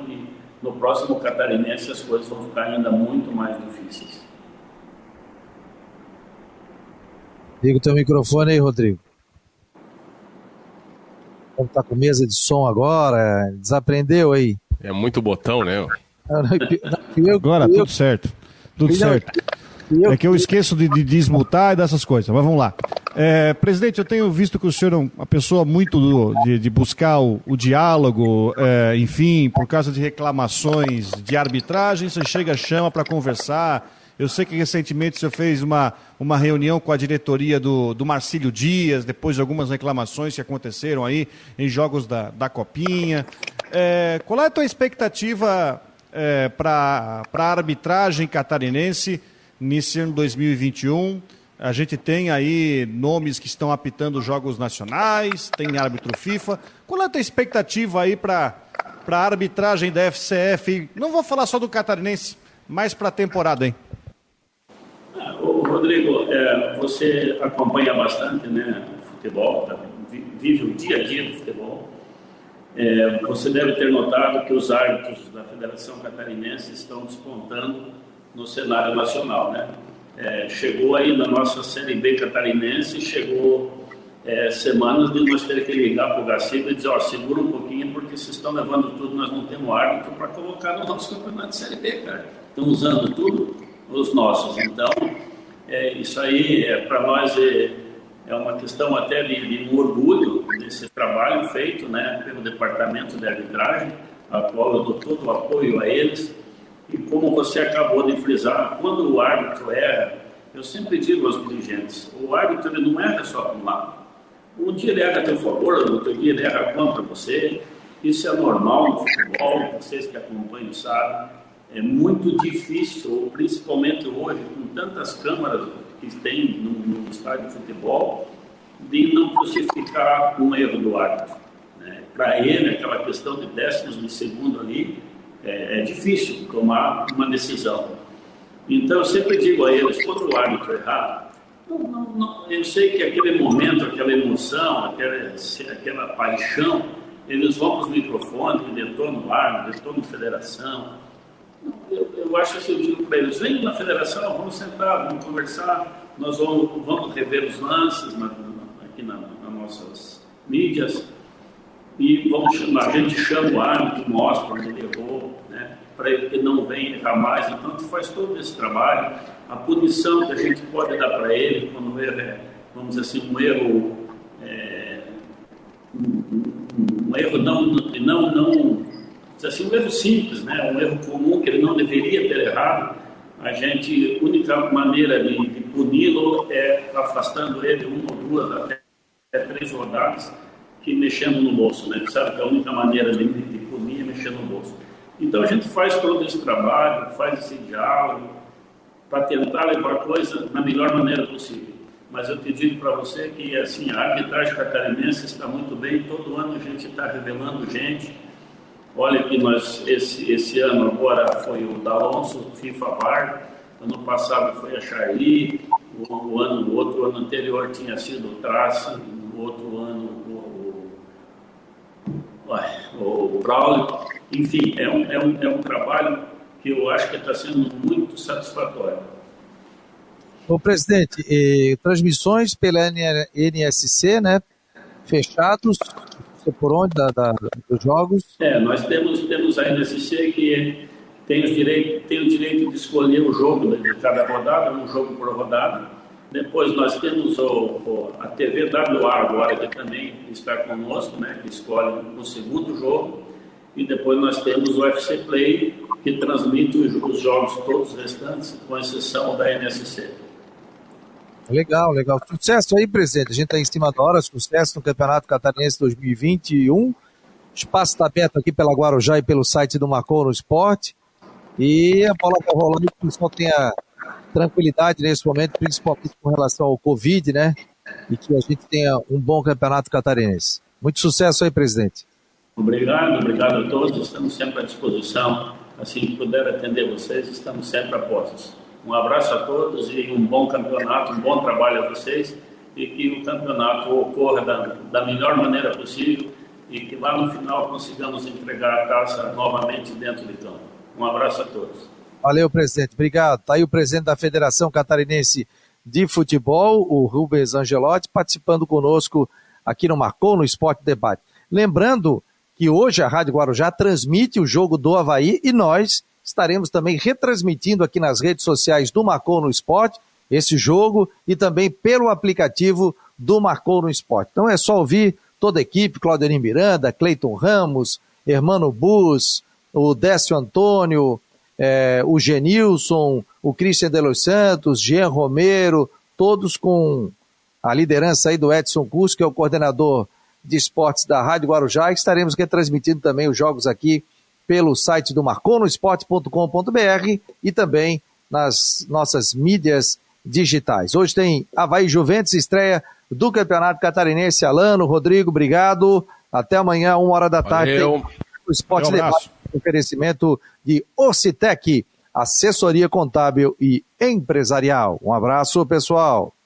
no próximo catarinense as coisas vão ficar ainda muito mais difíceis. Liga o teu microfone aí, Rodrigo. Como tá com mesa de som agora, desaprendeu aí. É muito botão, né? Agora, tudo certo. Tudo certo. É que eu esqueço de, de desmutar e dessas coisas, mas vamos lá. É, presidente, eu tenho visto que o senhor é uma pessoa muito do, de, de, buscar o, o diálogo, é, enfim, por causa de reclamações de arbitragem, você chega, chama para conversar. Eu sei que recentemente o senhor fez uma, uma reunião com a diretoria do, do Marcílio Dias, depois de algumas reclamações que aconteceram aí em jogos da, da Copinha. É, qual é a tua expectativa é, para a arbitragem catarinense? nesse ano 2021. A gente tem aí nomes que estão apitando jogos nacionais, tem árbitro FIFA. Qual é a tua expectativa aí para a arbitragem da FCF? Não vou falar só do catarinense, mas para a temporada, hein? Rodrigo, é, você acompanha bastante né, futebol, tá? vive o dia a dia do futebol. É, você deve ter notado que os árbitros da Federação Catarinense estão despontando no cenário nacional, né? É, chegou aí na nossa Série B catarinense, chegou é, semanas de nós ter que ligar para o Garcia e dizer, ó, segura um pouquinho, porque vocês estão levando tudo, nós não temos árbitro para colocar no nosso campeonato de Série B, cara. Estão usando tudo os nossos. Então, é, isso aí, é, para nós, é, é uma questão até de, de um orgulho desse trabalho feito né, pelo Departamento de Arbitragem, a qual eu dou todo o apoio a eles, e como você acabou de frisar, quando o árbitro erra, eu sempre digo aos dirigentes, o árbitro ele não erra só para um lado. Um dia ele erra a teu favor, outro dia ele erra contra você. Isso é normal no futebol, vocês que acompanham sabem. É muito difícil, principalmente hoje, com tantas câmaras que tem no, no estádio de futebol, de não crucificar um erro do árbitro. Né? Para ele, aquela questão de décimos de segundo ali, é, é difícil tomar uma decisão. Então, eu sempre digo a eles, quando o árbitro errar, não, não, não, eu sei que aquele momento, aquela emoção, aquela, aquela paixão, eles vão para os microfones, detonam ar, detonam federação. Eu, eu acho assim, eu digo para eles, vem na federação, vamos sentar, vamos conversar, nós vamos, vamos rever os lances na, aqui na, nas nossas mídias e vamos chamar, a gente chama o árbitro, mostra onde ele errou, né, para ele que não venha errar mais, então a gente faz todo esse trabalho, a punição que a gente pode dar para ele quando o erro é, vamos dizer assim, um erro é, um, um, erro não, não, não assim, um erro simples, né? um erro comum que ele não deveria ter errado, a gente, a única maneira de, de puni-lo é afastando ele uma ou duas, até, até três rodadas, que mexendo no bolso, né? Sabe que a única maneira de, de punir é mexer no bolso. Então a gente faz todo esse trabalho, faz esse diálogo, para tentar levar a coisa na melhor maneira possível. Mas eu te digo para você que assim, a arbitragem catarinense está muito bem, todo ano a gente está revelando gente, Olha que nós, esse, esse ano agora foi o D'Alonso, FIFA VAR, ano passado foi a Charlie, o, o, ano, o outro ano anterior tinha sido o Trace, o outro ano o, o Braulio. Enfim, é um, é, um, é um trabalho que eu acho que está sendo muito satisfatório. Ô, presidente, transmissões pela NSC, né, fechados, por onde da, da, dos jogos? É, nós temos, temos a NSC que tem, os direito, tem o direito de escolher o jogo de cada rodada, um jogo por rodada. Depois nós temos o, o, a TV WA agora, que também está conosco, né, que escolhe o segundo jogo. E depois nós temos o UFC Play, que transmite os, os jogos todos restantes, com exceção da NSC. Legal, legal. Sucesso aí, presidente. A gente está em cima da hora, sucesso no Campeonato Catarinense 2021. O espaço está aberto aqui pela Guarujá e pelo site do Marcou no Esporte. E a bola está rolando, que o pessoal tenha tranquilidade nesse momento, principalmente com relação ao Covid, né? E que a gente tenha um bom campeonato catarinense. Muito sucesso aí, presidente. Obrigado, obrigado a todos. Estamos sempre à disposição. Assim que puder atender vocês, estamos sempre a postos. Um abraço a todos e um bom campeonato, um bom trabalho a vocês e que o campeonato ocorra da, da melhor maneira possível e que lá no final consigamos entregar a taça novamente dentro de campo. Um abraço a todos. Valeu, presidente. Obrigado. Está aí o presidente da Federação Catarinense de Futebol, o Rubens Angelotti, participando conosco aqui no Marcou no Esporte Debate. Lembrando que hoje a Rádio Guarujá transmite o jogo do Havaí e nós estaremos também retransmitindo aqui nas redes sociais do Marcou no Esporte esse jogo e também pelo aplicativo do Marcou no Esporte. Então é só ouvir toda a equipe, Claudio Miranda, Cleiton Ramos, Hermano Bus, o Décio Antônio, é, o Genilson, o Christian de los Santos, Jean Romero, todos com a liderança aí do Edson Cus, que é o coordenador de esportes da Rádio Guarujá, e estaremos retransmitindo também os jogos aqui pelo site do marconosport.com.br e também nas nossas mídias digitais. Hoje tem Havaí Juventus, estreia do Campeonato Catarinense. Alano, Rodrigo, obrigado. Até amanhã, uma hora da tarde. Valeu. Tem o Esporte um Debate, oferecimento de Ocitec, assessoria contábil e empresarial. Um abraço, pessoal.